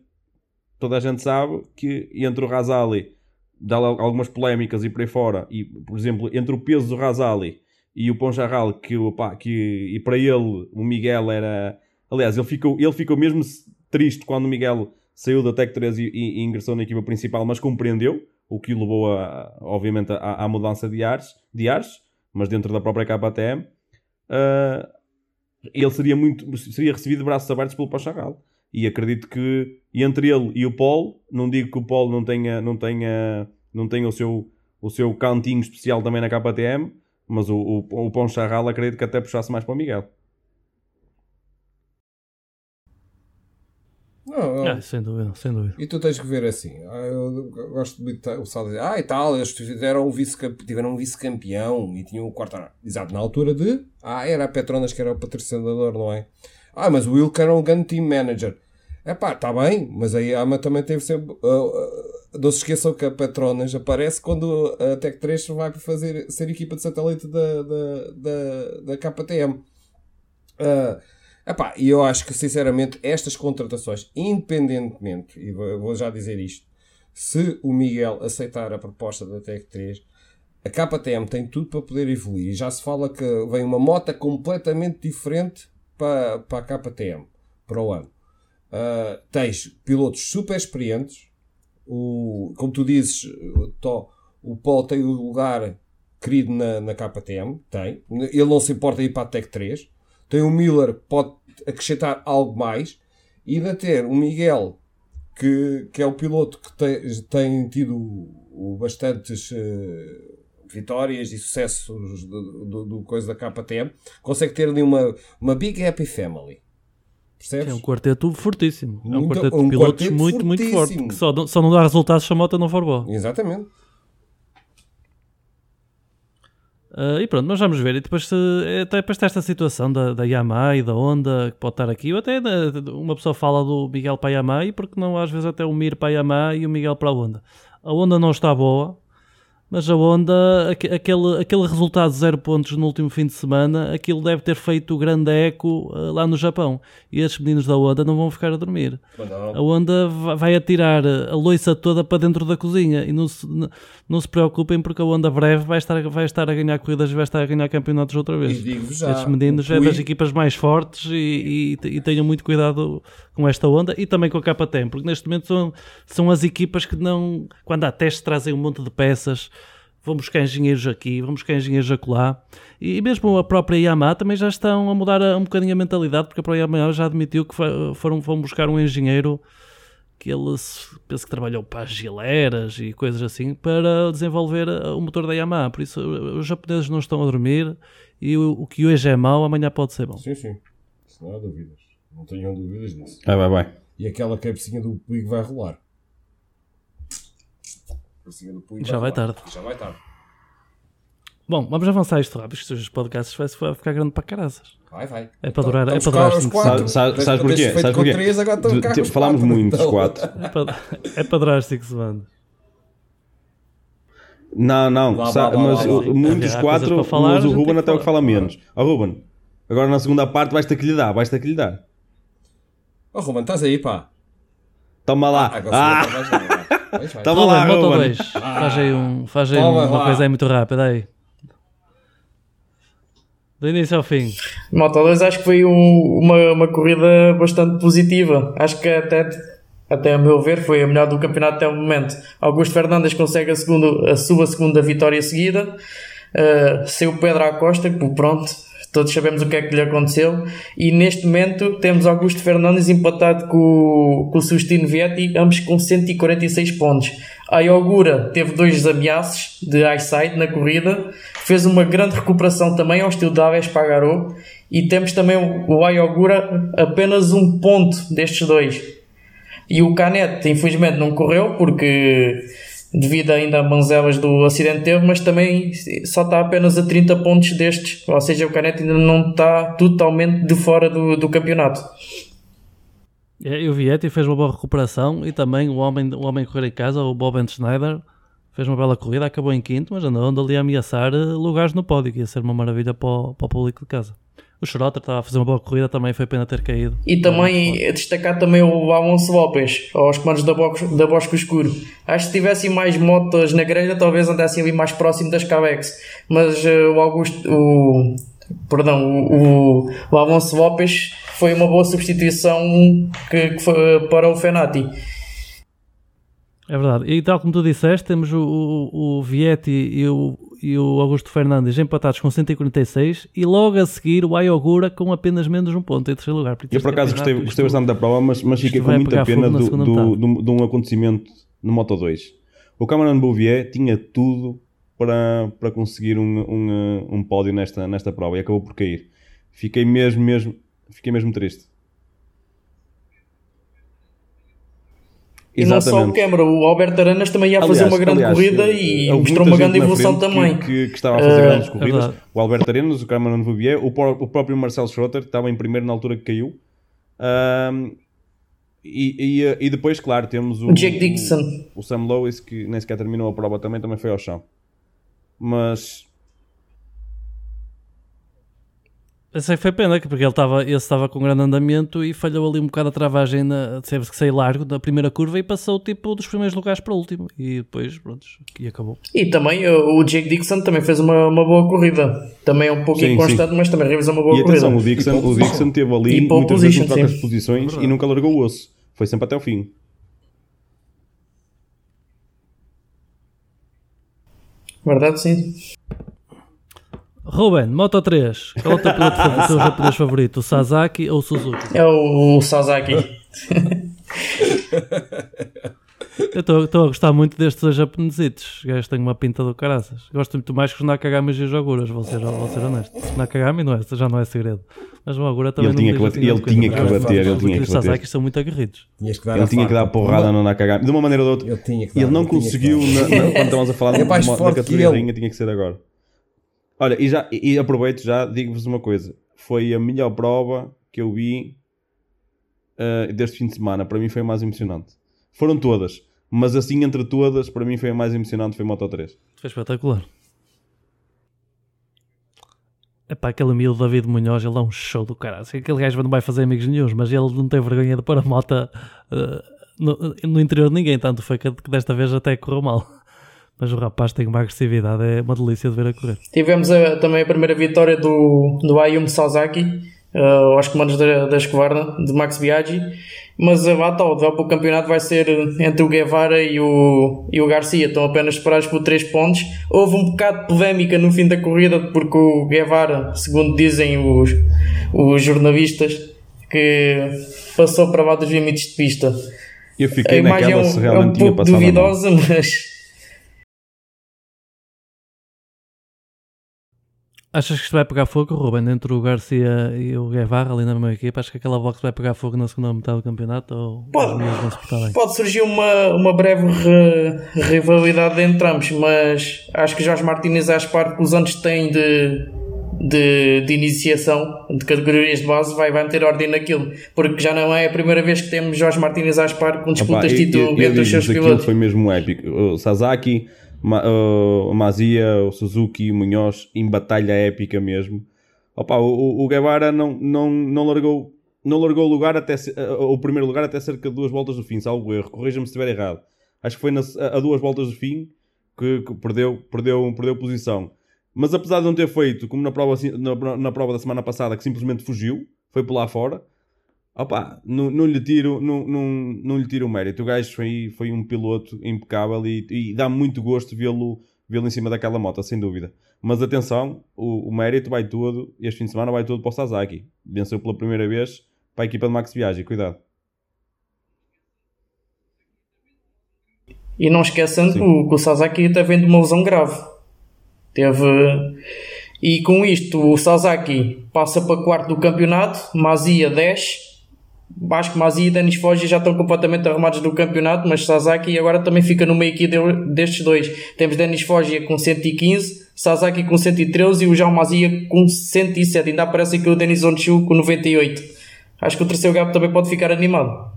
toda a gente sabe que entre o Razali, dá algumas polémicas e por aí fora, e por exemplo, entre o peso do Razali e o Ponjarral, que, que e para ele o Miguel era. Aliás, ele ficou, ele ficou mesmo triste quando o Miguel saiu da Tech 3 e, e, e ingressou na equipa principal, mas compreendeu, o que levou, a, obviamente, à, à mudança de ares, de ares, mas dentro da própria KTM. Uh, ah, ele seria, muito, seria recebido de braços abertos pelo Pacharral. E acredito que entre ele e o Paul, não digo que o Paul não tenha, não tenha, não tenha o, seu, o seu cantinho especial também na KTM, mas o, o, o Pão Charral acredito que até puxasse mais para o Miguel. Não, não. Ah, sem dúvida, sem dúvida. E tu tens que ver assim. Ah, eu gosto muito o Sal dizer, ah, e tal, eles tiveram um vice-campeão um vice e tinham o quarto Exato, na altura de. Ah, era a Petronas que era o patrocinador, não é? Ah, mas o que era um grande team manager. É pá, está bem, mas a Yama também teve sempre. Uh, uh, não se esqueçam que a Patronas aparece quando a Tech 3 vai fazer, ser equipa de satélite da, da, da, da KTM. Uh, epá, e eu acho que, sinceramente, estas contratações, independentemente, e vou já dizer isto, se o Miguel aceitar a proposta da Tech 3, a KTM tem tudo para poder evoluir. Já se fala que vem uma moto completamente diferente para, para a KTM, para o ano. Uh, tens pilotos super experientes. O, como tu dizes, o Paul tem o lugar querido na, na KTM. Tem. Ele não se importa ir para a Tech 3. Tem o Miller, pode acrescentar algo mais. E ainda ter o Miguel, que, que é o piloto que tem, tem tido bastantes uh, vitórias e sucessos do, do, do, coisa da KTM, consegue ter ali uma, uma big happy family. Percebes? É um quarteto fortíssimo. É um quarteto de pilotos quarteto muito, muito forte. Que só, só não dá resultados se a moto não for boa. Exatamente. Uh, e pronto, mas vamos ver. E depois, se, até depois esta situação da, da Yamaha e da Honda que pode estar aqui, ou até uma pessoa fala do Miguel para a Yamaha e porque não às vezes até o Mir para a Yamaha e o Miguel para a Honda. A Honda não está boa, mas a Honda, aquele, aquele resultado de zero pontos no último fim de semana, aquilo deve ter feito o grande eco uh, lá no Japão. E estes meninos da Honda não vão ficar a dormir. A Honda vai atirar a loiça toda para dentro da cozinha e não se, não se preocupem porque a Honda breve vai estar, vai estar a ganhar corridas e vai estar a ganhar campeonatos outra vez. Já, estes meninos é das equipas mais fortes e, e, e, tenham muito cuidado com esta Honda e também com a KTM, porque neste momento são, são as equipas que não, quando há testes, trazem um monte de peças vão buscar engenheiros aqui, vão buscar engenheiros acolá. E, mesmo a própria Yamaha também já estão a mudar um bocadinho a mentalidade, porque a própria Yamaha já admitiu que foram, vão buscar um engenheiro que ele penso que trabalhou para as gileras e coisas assim para desenvolver o motor da Yamaha. Por isso os japoneses não estão a dormir e o, o que hoje é mau, amanhã pode ser bom. Sim, sim. Isso não há dúvidas. Não tenham dúvidas disso. Vai, vai, vai. E aquela cabecinha do Puig vai rolar. Já vai tarde. Já vai tarde. Bom, vamos avançar isto rápido, isto os podcasts vai ficar grande para caraças. Vai, vai. É para durar, é para durar os quatro. Sabes sabe porquê? Sabes porquê? Três, agora Falámos muito dos quatro. É para, é para durar 5 semanas. Não, não, lá, lá, lá, mas muitos quatro, falar, mas o Ruben até é o que fala menos. Ó oh, Ruben, agora na segunda parte vais ter que lhe dar, vais ter que lhe dar. Ó oh, Ruben, estás aí, pá. Toma lá. Ah, ah. Toma lá, Ruben. Moto 2. Faz aí, um, faz aí uma coisa aí muito rápida aí. Do início ao fim. Moto 2 acho que foi um, uma, uma corrida bastante positiva. Acho que até, até a meu ver foi a melhor do campeonato até o momento. Augusto Fernandes consegue a, segunda, a sua segunda vitória seguida. Uh, seu Pedro Acosta, que pronto, todos sabemos o que é que lhe aconteceu. E neste momento temos Augusto Fernandes empatado com, com o Sustino Vietti, ambos com 146 pontos. A Iogura teve dois ameaços de eyesight na corrida, fez uma grande recuperação também ao estilo da Aves Pagarou e temos também o Ayogura apenas um ponto destes dois. E o Canet infelizmente não correu porque devido ainda a manzelas do acidente teve, mas também só está apenas a 30 pontos destes, ou seja, o Canet ainda não está totalmente de fora do, do campeonato. É, eu vi Eti fez uma boa recuperação e também o homem, o homem correr em casa, o Bob Schneider, fez uma bela corrida, acabou em quinto, mas andou ali a ameaçar eh, lugares no pódio, que ia ser uma maravilha para o, para o público de casa. O Schrotter estava a fazer uma boa corrida, também foi pena ter caído. E também destacar também o Alonso Lopes, aos comandos da, da Bosque Escuro. Acho que se tivessem mais motos na grelha, talvez andassem ali mais próximo das Cabex. Mas uh, o Augusto, o, perdão, o, o Alonso Lopes foi uma boa substituição que, que foi para o Fenati. É verdade. E tal como tu disseste, temos o, o, o Vietti e o, e o Augusto Fernandes empatados com 146 e logo a seguir o Ayogura com apenas menos um ponto em terceiro lugar. Eu por acaso gostei, gostei bastante da prova, mas, mas fiquei com muita pena do, do, do, de um acontecimento no Moto 2. O Cameron Bouvier tinha tudo para, para conseguir um, um, um pódio nesta, nesta prova e acabou por cair. Fiquei mesmo, mesmo, fiquei mesmo triste. E não só o Cameron, o Alberto Aranas também ia aliás, fazer uma grande aliás, corrida e mostrou uma grande evolução também. Que, que, estava a fazer uh, grandes corridas. É o Alberto Aranas, o Cameron Bouvier, o, o próprio Marcelo Schroeter estava em primeiro na altura que caiu. Uh, e, e, e, depois, claro, temos o, Jake Dixon. O, o Sam Lewis, que nem sequer terminou a prova também, também foi ao chão. Mas Esse aí foi pena, porque ele estava, esse estava com grande andamento e falhou ali um bocado a travagem, na, teve que sair largo da primeira curva e passou tipo dos primeiros lugares para o último. E depois, pronto, e acabou. E também o, Jake Dixon também fez uma, uma boa corrida. Também é um pouco Sim, inconstante, mas também realizou uma boa E atenção, corrida. o Dixon, E pole o Dixon teve ali E muitas vezes position, trocas sim. de posições e nunca largou o osso. Foi sempre até o fim. Verdade, sim. Ruben, Moto 3, qual é o teu piloto favorito, o teu japonês favorito, o Sasaki ou o Suzuki? É o, o Sasaki. Eu estou a gostar muito destes dois japonesitos. Os gajos têm uma pinta do caraças. Gosto muito mais que os Nakagami e os Oguras, vou ser, vou ser honesto. Nakagami não é, já não é segredo. Mas o Ogura também Ele não tinha que ele tinha que bater, ele os tinha que bater. Sasaki são muito aguerridos. Ele tinha que dar porrada no Nakagami. De uma maneira ou de outra. Ele tinha que dar, Ele não ele tinha que conseguiu, dar. na- na- quando estávamos a falar É da, mais da forte que categoria tinha que ser agora. Olha, e, já, e aproveito já, digo-vos uma coisa. Foi a melhor prova que eu vi eh, deste fim de semana. Para mim foi a mais emocionante. Foram todas. Mas assim, entre todas, para mim foi a mais emocionante, foi Moto 3. Foi espetacular. Epá, aquele miúdo David Munhoz, ele é um show do caralho. Aquele gajo não vai fazer amigos nenhums, mas ele não tem vergonha de pôr a moto eh, no, no interior de ninguém. Tanto foi que desta vez até correu mal. Mas o rapaz tem uma agressividade, é uma delícia de ver a correr. Tivemos a- também a primeira vitória do, do Ayumi Sasaki, uh, aos comandos da, da Escovarna, de Max Biaggi. Mas a bata ao para o campeonato vai ser entre o Guevara e o, e o Garcia. Estão apenas separados por 3 pontos. Houve um bocado de polémica no fim da corrida, porque o Guevara, segundo dizem os, os jornalistas, que passou para lá dos limites de pista. Eu A fiquei imagem é naquela se um, é realmente um tinha pouco a duvidosa, mas Achas que isto vai pegar fogo, Ruben, entre o Garcia e o Guevara ali na mesma equipa? Acho que aquela box vai pegar fogo na segunda metade do campeonato ou Pode. Pode surgir uma, uma breve ri- rivalidade entre ambos, mas acho que Jorge Martínez Aspar, que os anos que tem de, de, de iniciação de categorias de base, vai manter ordem naquilo, porque já não é a primeira vez que temos Jorge Martínez Aspar com disputas eu- título entre os seus pilotos. foi mesmo épico. O Sasaki, Ma, o Mazia, o Suzuki, o Munhoz, em batalha épica mesmo. Opa, o, o- Guevara não, não, não largou não largou o lugar até a- o primeiro lugar até cerca de duas voltas do fim, salvo erro. Corrija-me se estiver errado. Acho que foi na- a, a duas voltas do fim que, que perdeu, perdeu, perdeu posição. Mas apesar de não ter feito, como na prova, na, na prova da semana passada, que simplesmente fugiu, foi por lá fora, Opa, não, não, lhe tiro, não, não, não lhe tiro o mérito. O gajo foi, foi um piloto impecável e, e dá muito gosto vê-lo vê-lo em cima daquela moto, sem dúvida. Mas atenção, o, o mérito vai todo, este fim de semana vai todo para o Sasaki. Venceu pela primeira vez para a equipa de Max Viagem, cuidado. E não esqueçam que o, que o Sasaki vem de uma lesão grave. Teve. E com isto, o Sasaki passa para quarto do campeonato, Mazia 10. Acho que Mazia e Denis Foggia já estão completamente arrumados do campeonato, mas Sasaki agora também fica no meio aqui de- destes dois. Temos Denis Foggia com 115, Sasaki com 113 e o João Mazia com 107. Ainda aparece aqui o Denis Onshu com 98. Acho que o terceiro gap também pode ficar animado.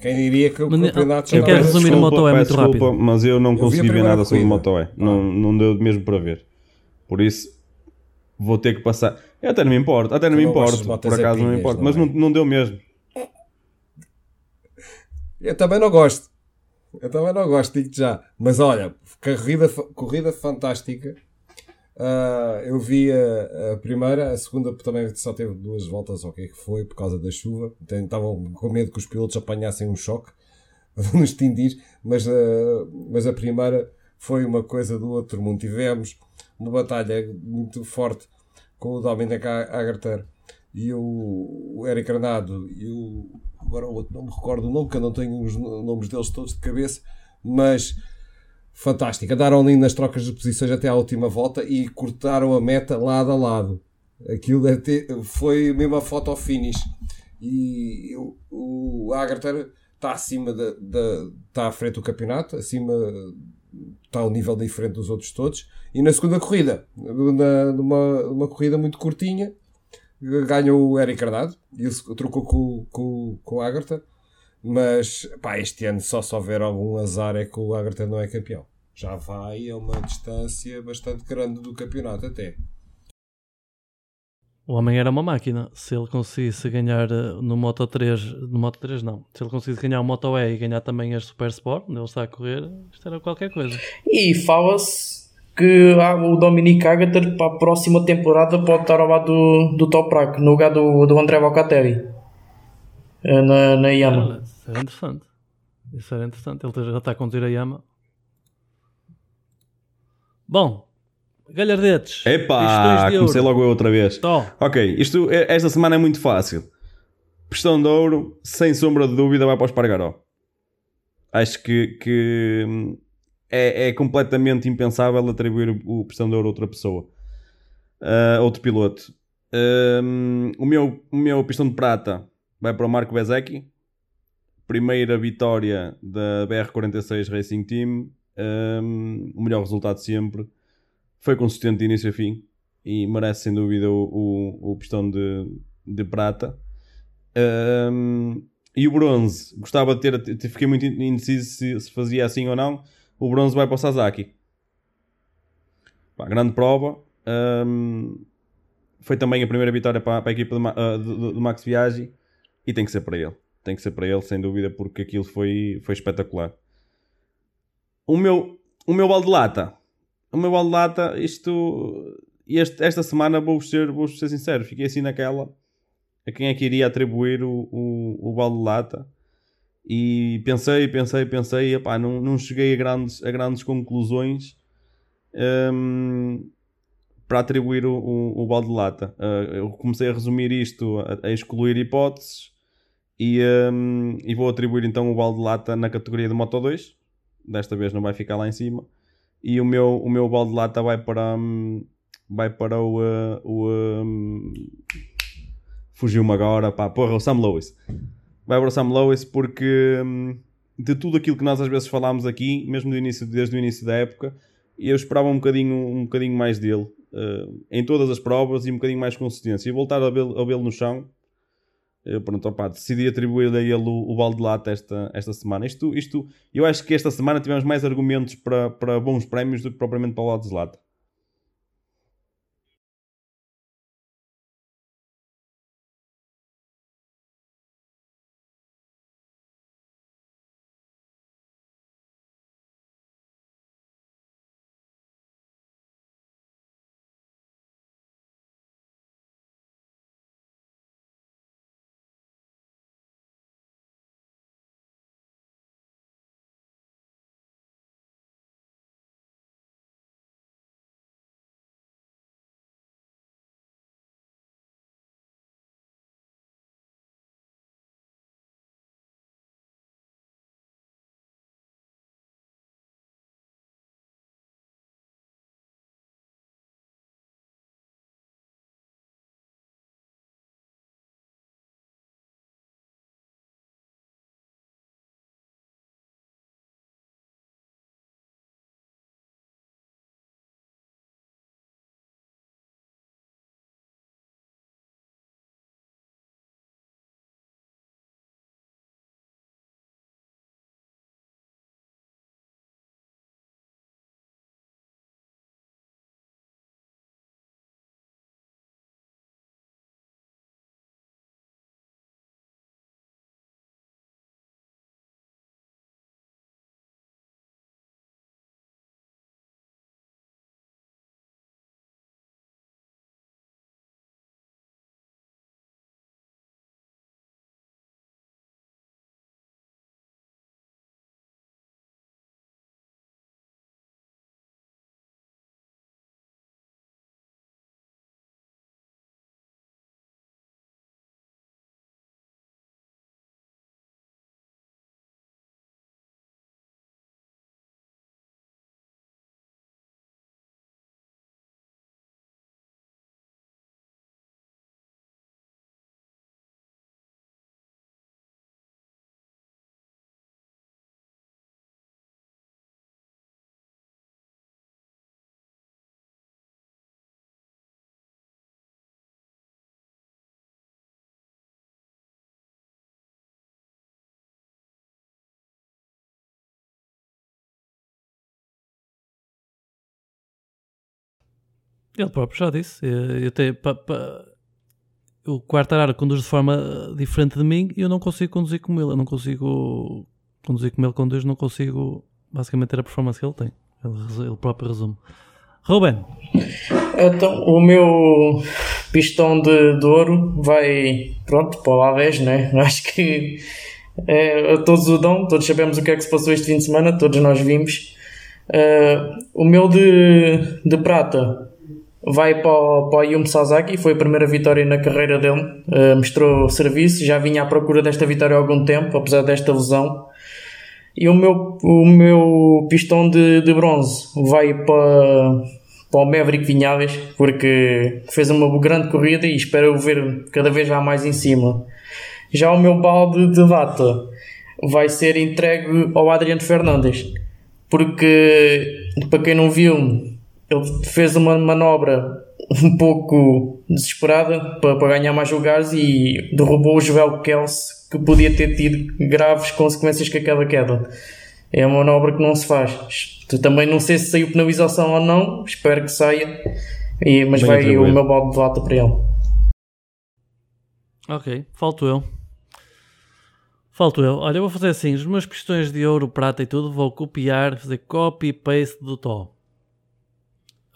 Quem diria que o Mas, campeonato eu já quero não resumir o Desculpa, Moto é muito desculpa, rápido. Mas eu não consegui ver nada sobre o corrida. Moto E. Não, não deu mesmo para ver. Por isso, vou ter que passar. Eu até não me importo, até não Tu me não importo. Por acaso não me importo. Mas é? não, não deu mesmo. Eu também não gosto. Eu também não gosto, digo-te já. Mas olha, corrida, corrida fantástica. Ah, eu vi a, a primeira, a segunda também só teve duas voltas, ou o que foi, por causa da chuva. Então, Estavam com medo que os pilotos apanhassem um choque nos tindis, mas, ah, mas a primeira foi uma coisa do outro mundo. Tivemos uma batalha muito forte com o Dominic Agarter e o, Eric Arnado e o agora o outro não me recordo o nome, que eu não tenho os no- nomes deles todos de cabeça, mas fantástico. Andaram ali nas trocas de posições até à última volta e cortaram a meta lado a lado. Aquilo ter- foi mesmo a foto finish. E o, o Agarter está acima da- está à frente do campeonato, acima está ao nível diferente dos outros todos. E na segunda corrida, na, numa, numa corrida muito curtinha, ganhou o Eric Arnado e se- trocou com, com, com o Agartha. Mas pá, este ano só se houver algum azar é que o Agartha não é campeão. Já vai a uma distância bastante grande do campeonato até. O homem era uma máquina. Se ele conseguisse ganhar eh, no Moto 3, no Moto 3 não. Se ele conseguisse ganhar o Moto E e ganhar também as Super Sport, onde ele está a correr, isto era qualquer coisa. E fala-se que ah, o Dominic Agater para a próxima temporada pode estar ao lado do, do Toprak, no lugar do, do André Bocatelli eh, na, na Yama. Isso era interessante. Isso era interessante. Ele já está a conduzir a Yama. Bom, galhardetes. Epá, comecei logo eu outra vez. Tó. Ok, isto, é- esta semana é muito fácil. Pistão de ouro, sem sombra de dúvida, vai para o Espargaró. Acho que, que, hum, é, é completamente impensável atribuir o pistão de ouro a outra pessoa. a outro piloto. Hum, o, meu, o meu pistão de prata vai para o Marco Bezecchi. Primeira vitória da BR46 Racing Team. Hum, o melhor resultado sempre. Foi consistente de início a fim e merece sem dúvida o, o, o pistão de, de prata. Ahm, e o bronze, gostava de ter, te- fiquei muito indeciso se, se fazia assim ou não. O bronze vai para o Sasaki. Pá, grande prova. Ahm, foi também a primeira vitória para, para a equipa ah, do, Max Biaggi e tem que ser para ele. Tem que ser para ele, sem dúvida, porque aquilo foi, foi espetacular. O meu, o meu balde de lata. O meu lata, isto. Este, esta semana vou ser, vou ser sincero, fiquei assim naquela a quem é que iria atribuir o, o, o balde de lata e pensei, pensei, pensei, epá, não, não cheguei a grandes, a grandes conclusões hum, para atribuir o, o, o balde de lata. Uh, eu comecei a resumir isto, a, a excluir hipóteses e, hum, e vou atribuir então o balde de lata na categoria de Moto 2. Desta vez não vai ficar lá em cima. E o meu, o meu balde de lata vai para, hum, vai para o, uh, o hum, fugiu-me agora, pá, porra, o Sam Lewis. Vai para o Sam Lewis porque hum, de tudo aquilo que nós às vezes falámos aqui, mesmo do início, desde o início da época, eu esperava um bocadinho, um bocadinho mais dele eh, em todas as provas e um bocadinho mais consistência. E voltar a vê-lo vê-lo no chão, pronto, opá, decidi atribuir a ele o, o balde de lata esta, esta semana. Isto, isto, eu acho que esta semana tivemos mais argumentos para, para bons prémios do que propriamente para o balde de lata. Ele próprio já disse. Eu, eu tenho, pa- pa- o Quartararo conduz de forma eh, diferente de mim e eu não consigo conduzir como ele. Eu não consigo conduzir como ele conduz, não consigo basicamente ter a performance que ele tem. Ele, ele próprio resume. Ruben, Então, o meu pistão de, de ouro vai, pronto, para o Aves, né? Acho que é, todos o dão, todos sabemos o que é que se passou este fim de semana, todos nós vimos. Eh, o meu de, de prata vai para o, para o Yumi Sasaki, foi a primeira vitória na carreira dele, Eh, mostrou serviço, já vinha à procura desta vitória há algum tempo, apesar desta lesão. E o meu, o meu pistão de, de bronze vai para, para o Maverick Vinhaves, porque fez uma grande corrida e espero o ver cada vez mais em cima. Já o meu balde de data vai ser entregue ao Adriano Fernandes, porque para quem não viu, ele fez uma manobra um pouco desesperada para, para ganhar mais lugares e derrubou o Joel Kelsey que podia ter tido graves consequências com aquela queda. É uma manobra que não se faz. Também não sei se saiu penalização ou não, espero que saia, e, mas Bem vai o meu balde de lata para ele. ok, falto eu. Falto eu. Olha, eu vou fazer assim: os meus pistões de ouro, prata e tudo, vou copiar, fazer copy e paste do Tó.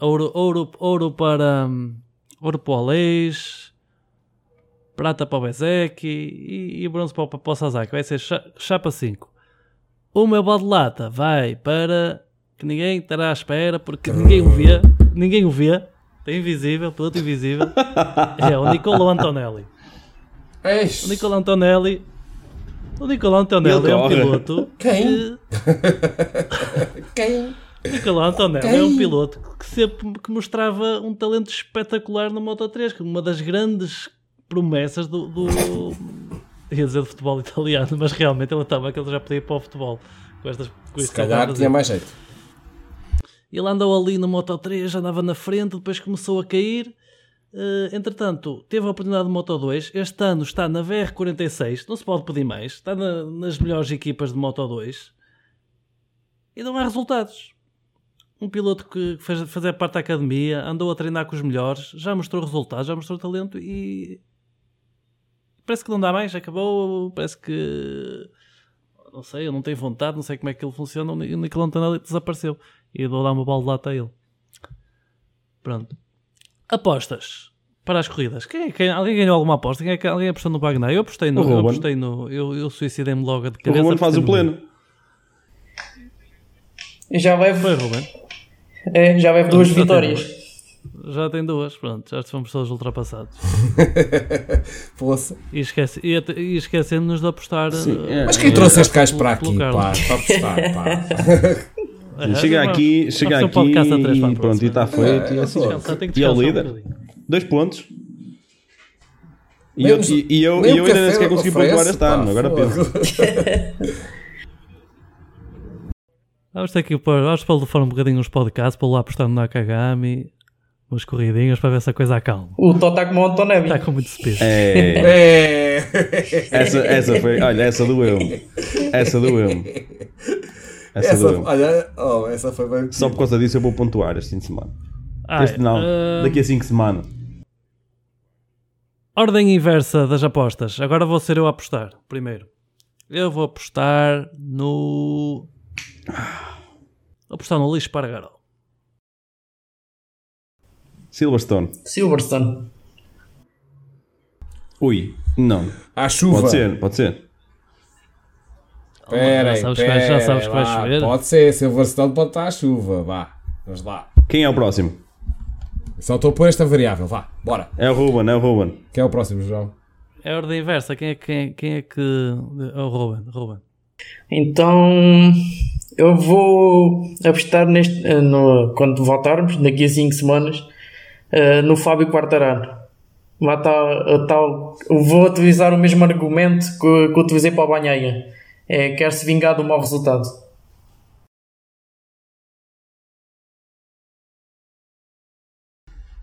Ouro, ouro, ouro para. hum, Ouro para o Aleix, prata para o Bezek e, e bronze para, o- para o Sasaki. Vai ser cha- chapa 5. O meu balde de lata vai para. que ninguém estará à espera, porque ninguém o vê. Ninguém o vê. É invisível, piloto invisível. É o Nicolo Antonelli. O Eish, Nicola Antonelli. O Antonelli é um piloto. Quem? que- Quem? Nicola Antonelli Quem? é um piloto que sempre que mostrava um talento espetacular no Moto 3, que uma das grandes promessas do, do ia dizer do futebol italiano, mas realmente ele estava que ele já podia ir para o futebol com estas com Se calhar tinha mais jeito. Ele andou ali no Moto 3, andava na frente, depois começou a cair. Eh, entretanto, teve a oportunidade de Moto 2. Este ano está na VR46, não se pode pedir mais. Está na- nas melhores equipas de Moto 2 e não há resultados. Um piloto que fez, fazia parte da academia, andou a treinar com os melhores, já mostrou resultados, já mostrou talento e parece que não dá mais. Acabou, parece que não sei, eu não tenho vontade, não sei como é que ele funciona. O Nicolau Antonelli desapareceu e eu vou dar uma bola de lata a ele. Pronto. Apostas para as corridas. Quem, quem- alguém ganhou alguma aposta? Quem, é alguém apostou no Wagner? Eu apostei no. O Eu apostei no. Eu, eu suicidei-me logo de O cabeça. Ruben faz o pleno. E já leve, Foi, Ruben. É, já leve duas Já tem vitórias. Já tem duas, pronto, já fomos todos ultrapassados. Poça. E, esquece, e, até- e esquecendo-nos de apostar. Sim, eh, é. Mas quem trouxe este gajo para aqui, pá? Para apostar, pá. É, Chega aqui, chega um aqui e pronto, e está feito. E, assim, tem e é o um líder. bocadinho. Dois pontos. E eu, e, e eu, e eu ainda nem sequer consegui pontuar este ano. Agora penso. Vamos ter que pôr, vamos pôr de fora um bocadinho uns podcasts, para lá apostar no Nakagami, umas corridinhas para ver se a coisa acalma. O Tó está como o Antonelli. Está com muito speed. É, É. essa, essa foi. Olha, essa doeu-me. Essa doeu-me. Essa, Essa, doeu-me. olha, oh, essa foi bem. Só por causa disso eu vou pontuar este fim de semana. Ah, Este não, eh, daqui a 5 semanas. Ordem inversa das apostas. Agora vou ser eu a apostar. Primeiro. Eu vou apostar no. Vou apostar no lixo para Garol. Silverstone. Silverstone. Ui, não. À chuva. Pode ser, pode ser. Pera aí, Já sabes que vai- já pera sabes que vai chover. Pode ser, Silverstone pode estar à chuva. Vá, vamos lá. Quem é o próximo? Só estou a pôr esta variável. Vá, bora. É o Ruben, é o Ruben. Quem é o próximo, João? É a ordem inversa. Quem é, quem, quem é que. É o Ruben. Ruben. Então eu vou apostar neste eh, no, quando voltarmos, daqui a 5 semanas, eh, no Fábio Quartararo. Vou utilizar o mesmo argumento que, que utilizei para a Banhaia. É, quer se vingar do mau resultado.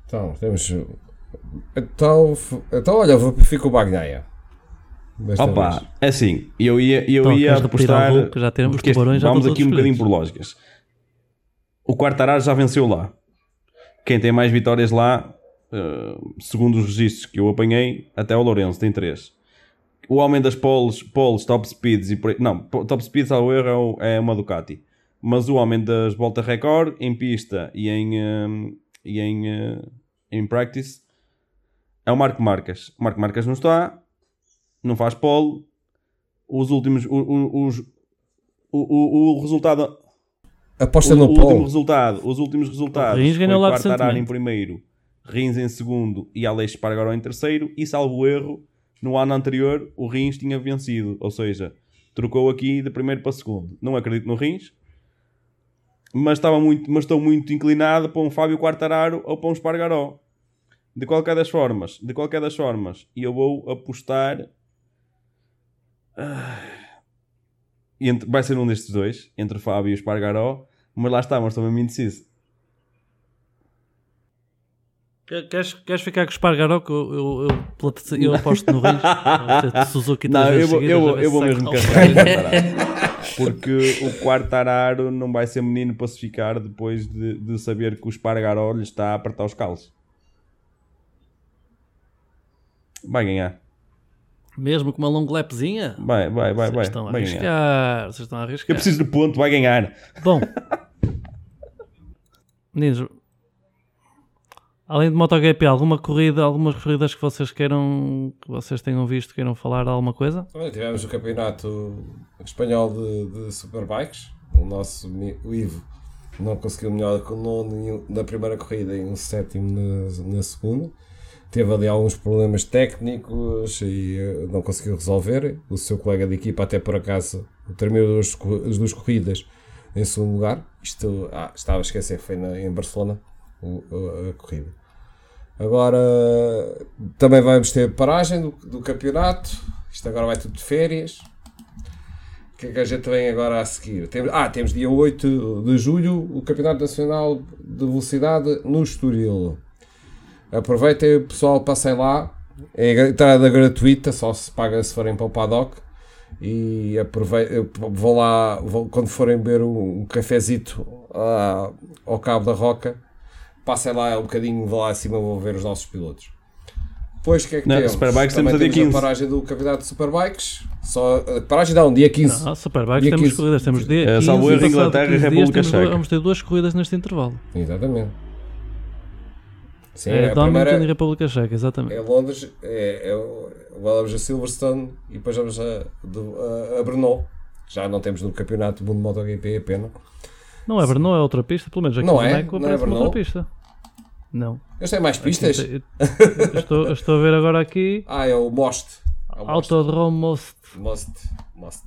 Então, temos. Então, então olha, fica o Bagnaia. Desta Opa, vez. é assim, eu ia, eu Então, ia apostar. Hulk? Já temos porque este- tubarões, já vamos aqui um bocadinho por lógicas. O Quartararo já venceu lá. Quem tem mais vitórias lá uh, segundo os registros que eu apanhei, até o Lourenço tem 3. O homem das poles, poles top speeds e por aí, não, top speeds ao erro é uma Ducati. Mas o homem das voltas recorde em pista e em, um, e em, uh, em practice é o Marco Marcas. O Marco Marcas não está, não faz pole. Os últimos, os, os, o, o, o resultado Aposta o, no o pole. último resultado, os últimos resultados Rins ganhou lá Quartararo em primeiro, Rins em segundo e Alex Espargaró em terceiro e salvo erro, no ano anterior o Rins tinha vencido, ou seja, trocou aqui de primeiro para segundo. Não acredito no Rins, mas, estava muito, mas estou muito inclinado para um Fábio Quartararo ou para um Espargaró. De qualquer das formas, de qualquer das formas, e eu vou apostar entre, vai ser um destes dois, entre Fábio e Espargaró, mas lá está, mas estou mesmo indeciso. Que- Queres, queres ficar com o Espargaró? Que eu, eu, eu, eu aposto no Rins. Suzuki Não, eu vou, eu, eu vou mesmo carregar. Porque o Quartararo não vai ser menino para se ficar depois de, de saber que o Espargaró lhe está a apertar os calos. Vai ganhar. Mesmo com uma long lapzinha? Vai, vai, vai, vai. Vocês estão a vai ganhar. arriscar. Vocês estão a Eu arriscar. preciso de ponto, vai ganhar. Bom, meninos, além de MotoGP, alguma corrida, algumas corridas que vocês queiram, que vocês tenham visto, queiram falar alguma coisa? Também tivemos o campeonato espanhol de, de Superbikes. O nosso o Ivo não conseguiu melhor que o nono na primeira corrida e um sétimo na, na segunda. Teve ali alguns problemas técnicos e eh, não conseguiu resolver. O seu colega de equipa, até por acaso, terminou as, duas corridas em segundo lugar. Isto ah, estava a esquecer, foi na- em Barcelona a, a corrida. Agora também vamos ter paragem do, do campeonato. Isto agora vai tudo de férias. O que é que a gente vem agora a seguir? Temos, ah, temos dia 8 de julho o Campeonato Nacional de Velocidade no Estoril. Aproveitem, pessoal, passem lá. É entrada gratuita, só se paga se forem para o paddock. E aproveitem, vão lá, vão, quando forem beber um, um cafezito ah, ao Cabo da Roca, passem lá um bocadinho, vão lá acima, vão ver os nossos pilotos. Depois o que é que Não, temos? Superbikes Também temos a dia temos 15. a paragem do Campeonato de Superbikes. Só, a paragem não, dia 15. Ah, Superbikes Dia temos 15. corridas, temos dia É, 15, salvo erro, passado Inglaterra e 15 dias, República Checa. Vamos ter duas corridas neste intervalo. Exatamente. Sim, É, a Donington primeira e República Checa, exatamente. é Londres, é, é, o- vamos a Silverstone e depois vamos a, do- a, a Brno. Já não temos no campeonato do mundo MotoGP, é pena. Não é Brno, é outra pista, pelo menos aqui Não é? Monaco Não é Brno? outra pista. Não. Eles têm mais pistas? Eu estou, estou a ver agora aqui Ah, é o Most. É o Most. Autodrome Most. Most. Most.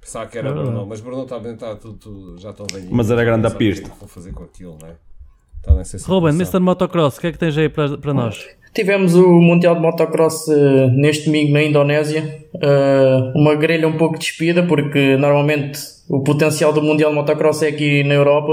Pensava que era É Brno, mas Brno também está tudo, tudo- já estão velhinhos. Mas era grande a pista. é Vou fazer com aquilo, não é? Está nessa Ruben, situação. Mr. Motocross, o que é que tens aí para, para nós? Tivemos o Mundial de Motocross eh, neste domingo na Indonésia. Eh, uma grelha um pouco despida, porque normalmente o potencial do Mundial de Motocross é aqui na Europa.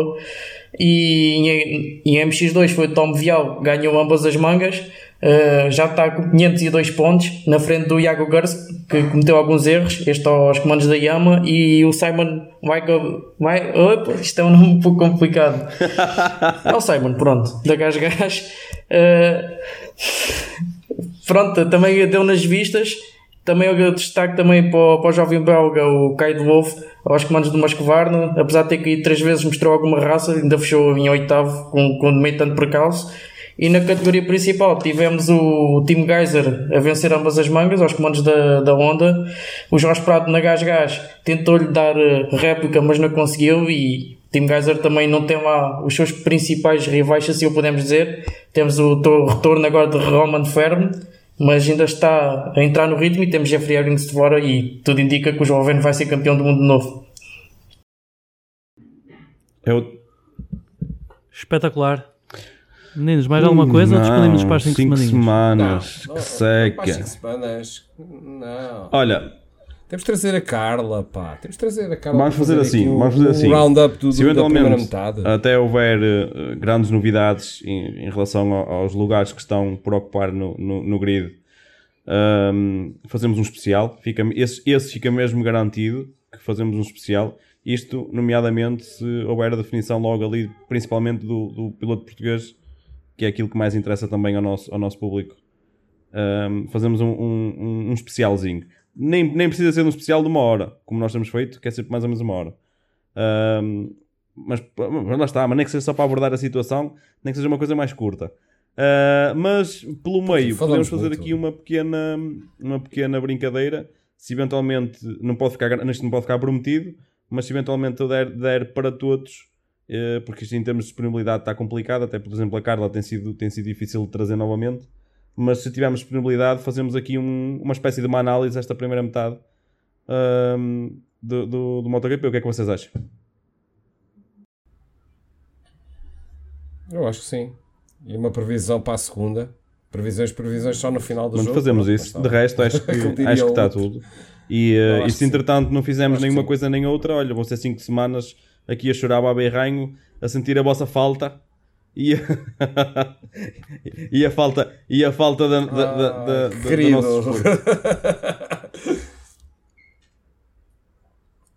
E em, em MX2 foi o Tom Vial, ganhou ambas as mangas. Eh, já está com 502 pontos na frente do Iago Gers, que cometeu alguns erros. Este aos comandos da Yama. E o Simon Michael. Vai, opa, isto é um nome um pouco complicado. É o Simon, pronto, da Gás Gás. Eh, pronto, também deu nas vistas. Também eu destaque também para o, para o jovem belga, o Kai de Wolf, aos comandos do Mascovarno. Apesar de ter caído três vezes, mostrou alguma raça, ainda fechou em oitavo, com, com meio tanto percalço. E na categoria principal tivemos o Tim Geyser a vencer ambas as mangas, aos comandos da, da Honda. O Jorge Prado na Gás Gás tentou-lhe dar eh, réplica, mas não conseguiu. E o Tim Geyser também não tem lá os seus principais rivais, se assim o podemos dizer. Temos o to- retorno agora de Roman Ferm, mas ainda está a entrar no ritmo. E temos Jeffrey Evans de fora. E tudo indica que o jovem vai ser campeão do mundo novo. Eu, Espetacular. Meninos, mais alguma coisa? ou Despedimos para as 5 cinco semaninhas. semanas. Não, que não, seca. Para as cinco semanas. Não. Olha, Temos de trazer a Carla, pá. Temos de trazer a Carla. Vamos fazer aqui assim, um- vamos fazer um assim. round-up do, se do- da primeira eventualmente metade. até houver eh, grandes novidades em, em relação ao- aos lugares que estão por ocupar no, no, no grid, ahm, fazemos um especial. Fica, esse, esse fica mesmo garantido que fazemos um especial. Isto, nomeadamente, se houver a definição logo ali, principalmente do, do piloto português que é aquilo que mais interessa também ao nosso, ao nosso público. Um, fazemos um, um, um, especialzinho. Nem, nem precisa ser um especial de uma hora, como nós temos feito, que é sempre mais ou menos uma hora. Mas, lá está, mas nem que seja só para abordar a situação, nem que seja uma coisa mais curta. Uh, mas pelo meio, podemos fazer muito. aqui uma pequena, uma pequena brincadeira. Se eventualmente não pode ficar, isto não pode ficar prometido, mas se eventualmente eu der, der para todos, porque isto em termos de disponibilidade está complicado, até por exemplo a Carla tem sido, tem sido difícil de trazer novamente mas se tivermos disponibilidade, fazemos aqui um, uma espécie de uma análise esta primeira metade um, do, do, do MotoGP. O que é que vocês acham? Eu acho que sim. E uma previsão para a segunda. Previsões, previsões só no final do Mas jogo. fazemos isso. De resto, acho que, acho que está tudo. E, uh, e se entretanto não fizermos nenhuma coisa nem outra, olha, vão ser 5 semanas aqui a chorar a berranho, a sentir a vossa falta e a, e a falta e a falta da, da, da, da, do nosso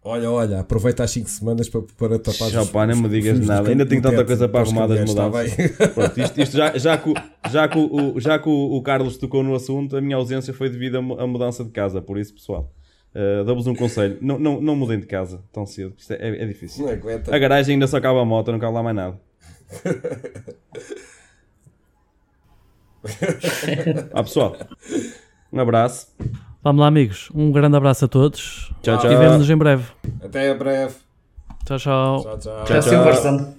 Olha, olha, aproveita as 5 semanas para, para tapar Já pá, não me digas nada, ainda tenho tanta coisa para arrumar das mudanças. Pronto, isto, isto já, já, que, já, que o, já que o, o Carlos tocou no assunto, a minha ausência foi devido à mudança de casa, por isso, pessoal. Uh, Dou-vos um conselho: não, não, não mudem de casa tão cedo, isto é, é, é difícil. A garagem ainda só cabe a moto, não cabe lá mais nada. ah, pessoal, um abraço. Vamos lá, amigos. Um grande abraço a todos. Tchau, tchau. E vemo-nos em breve. Até breve. Tchau, tchau. Tchau, tchau. tchau, tchau.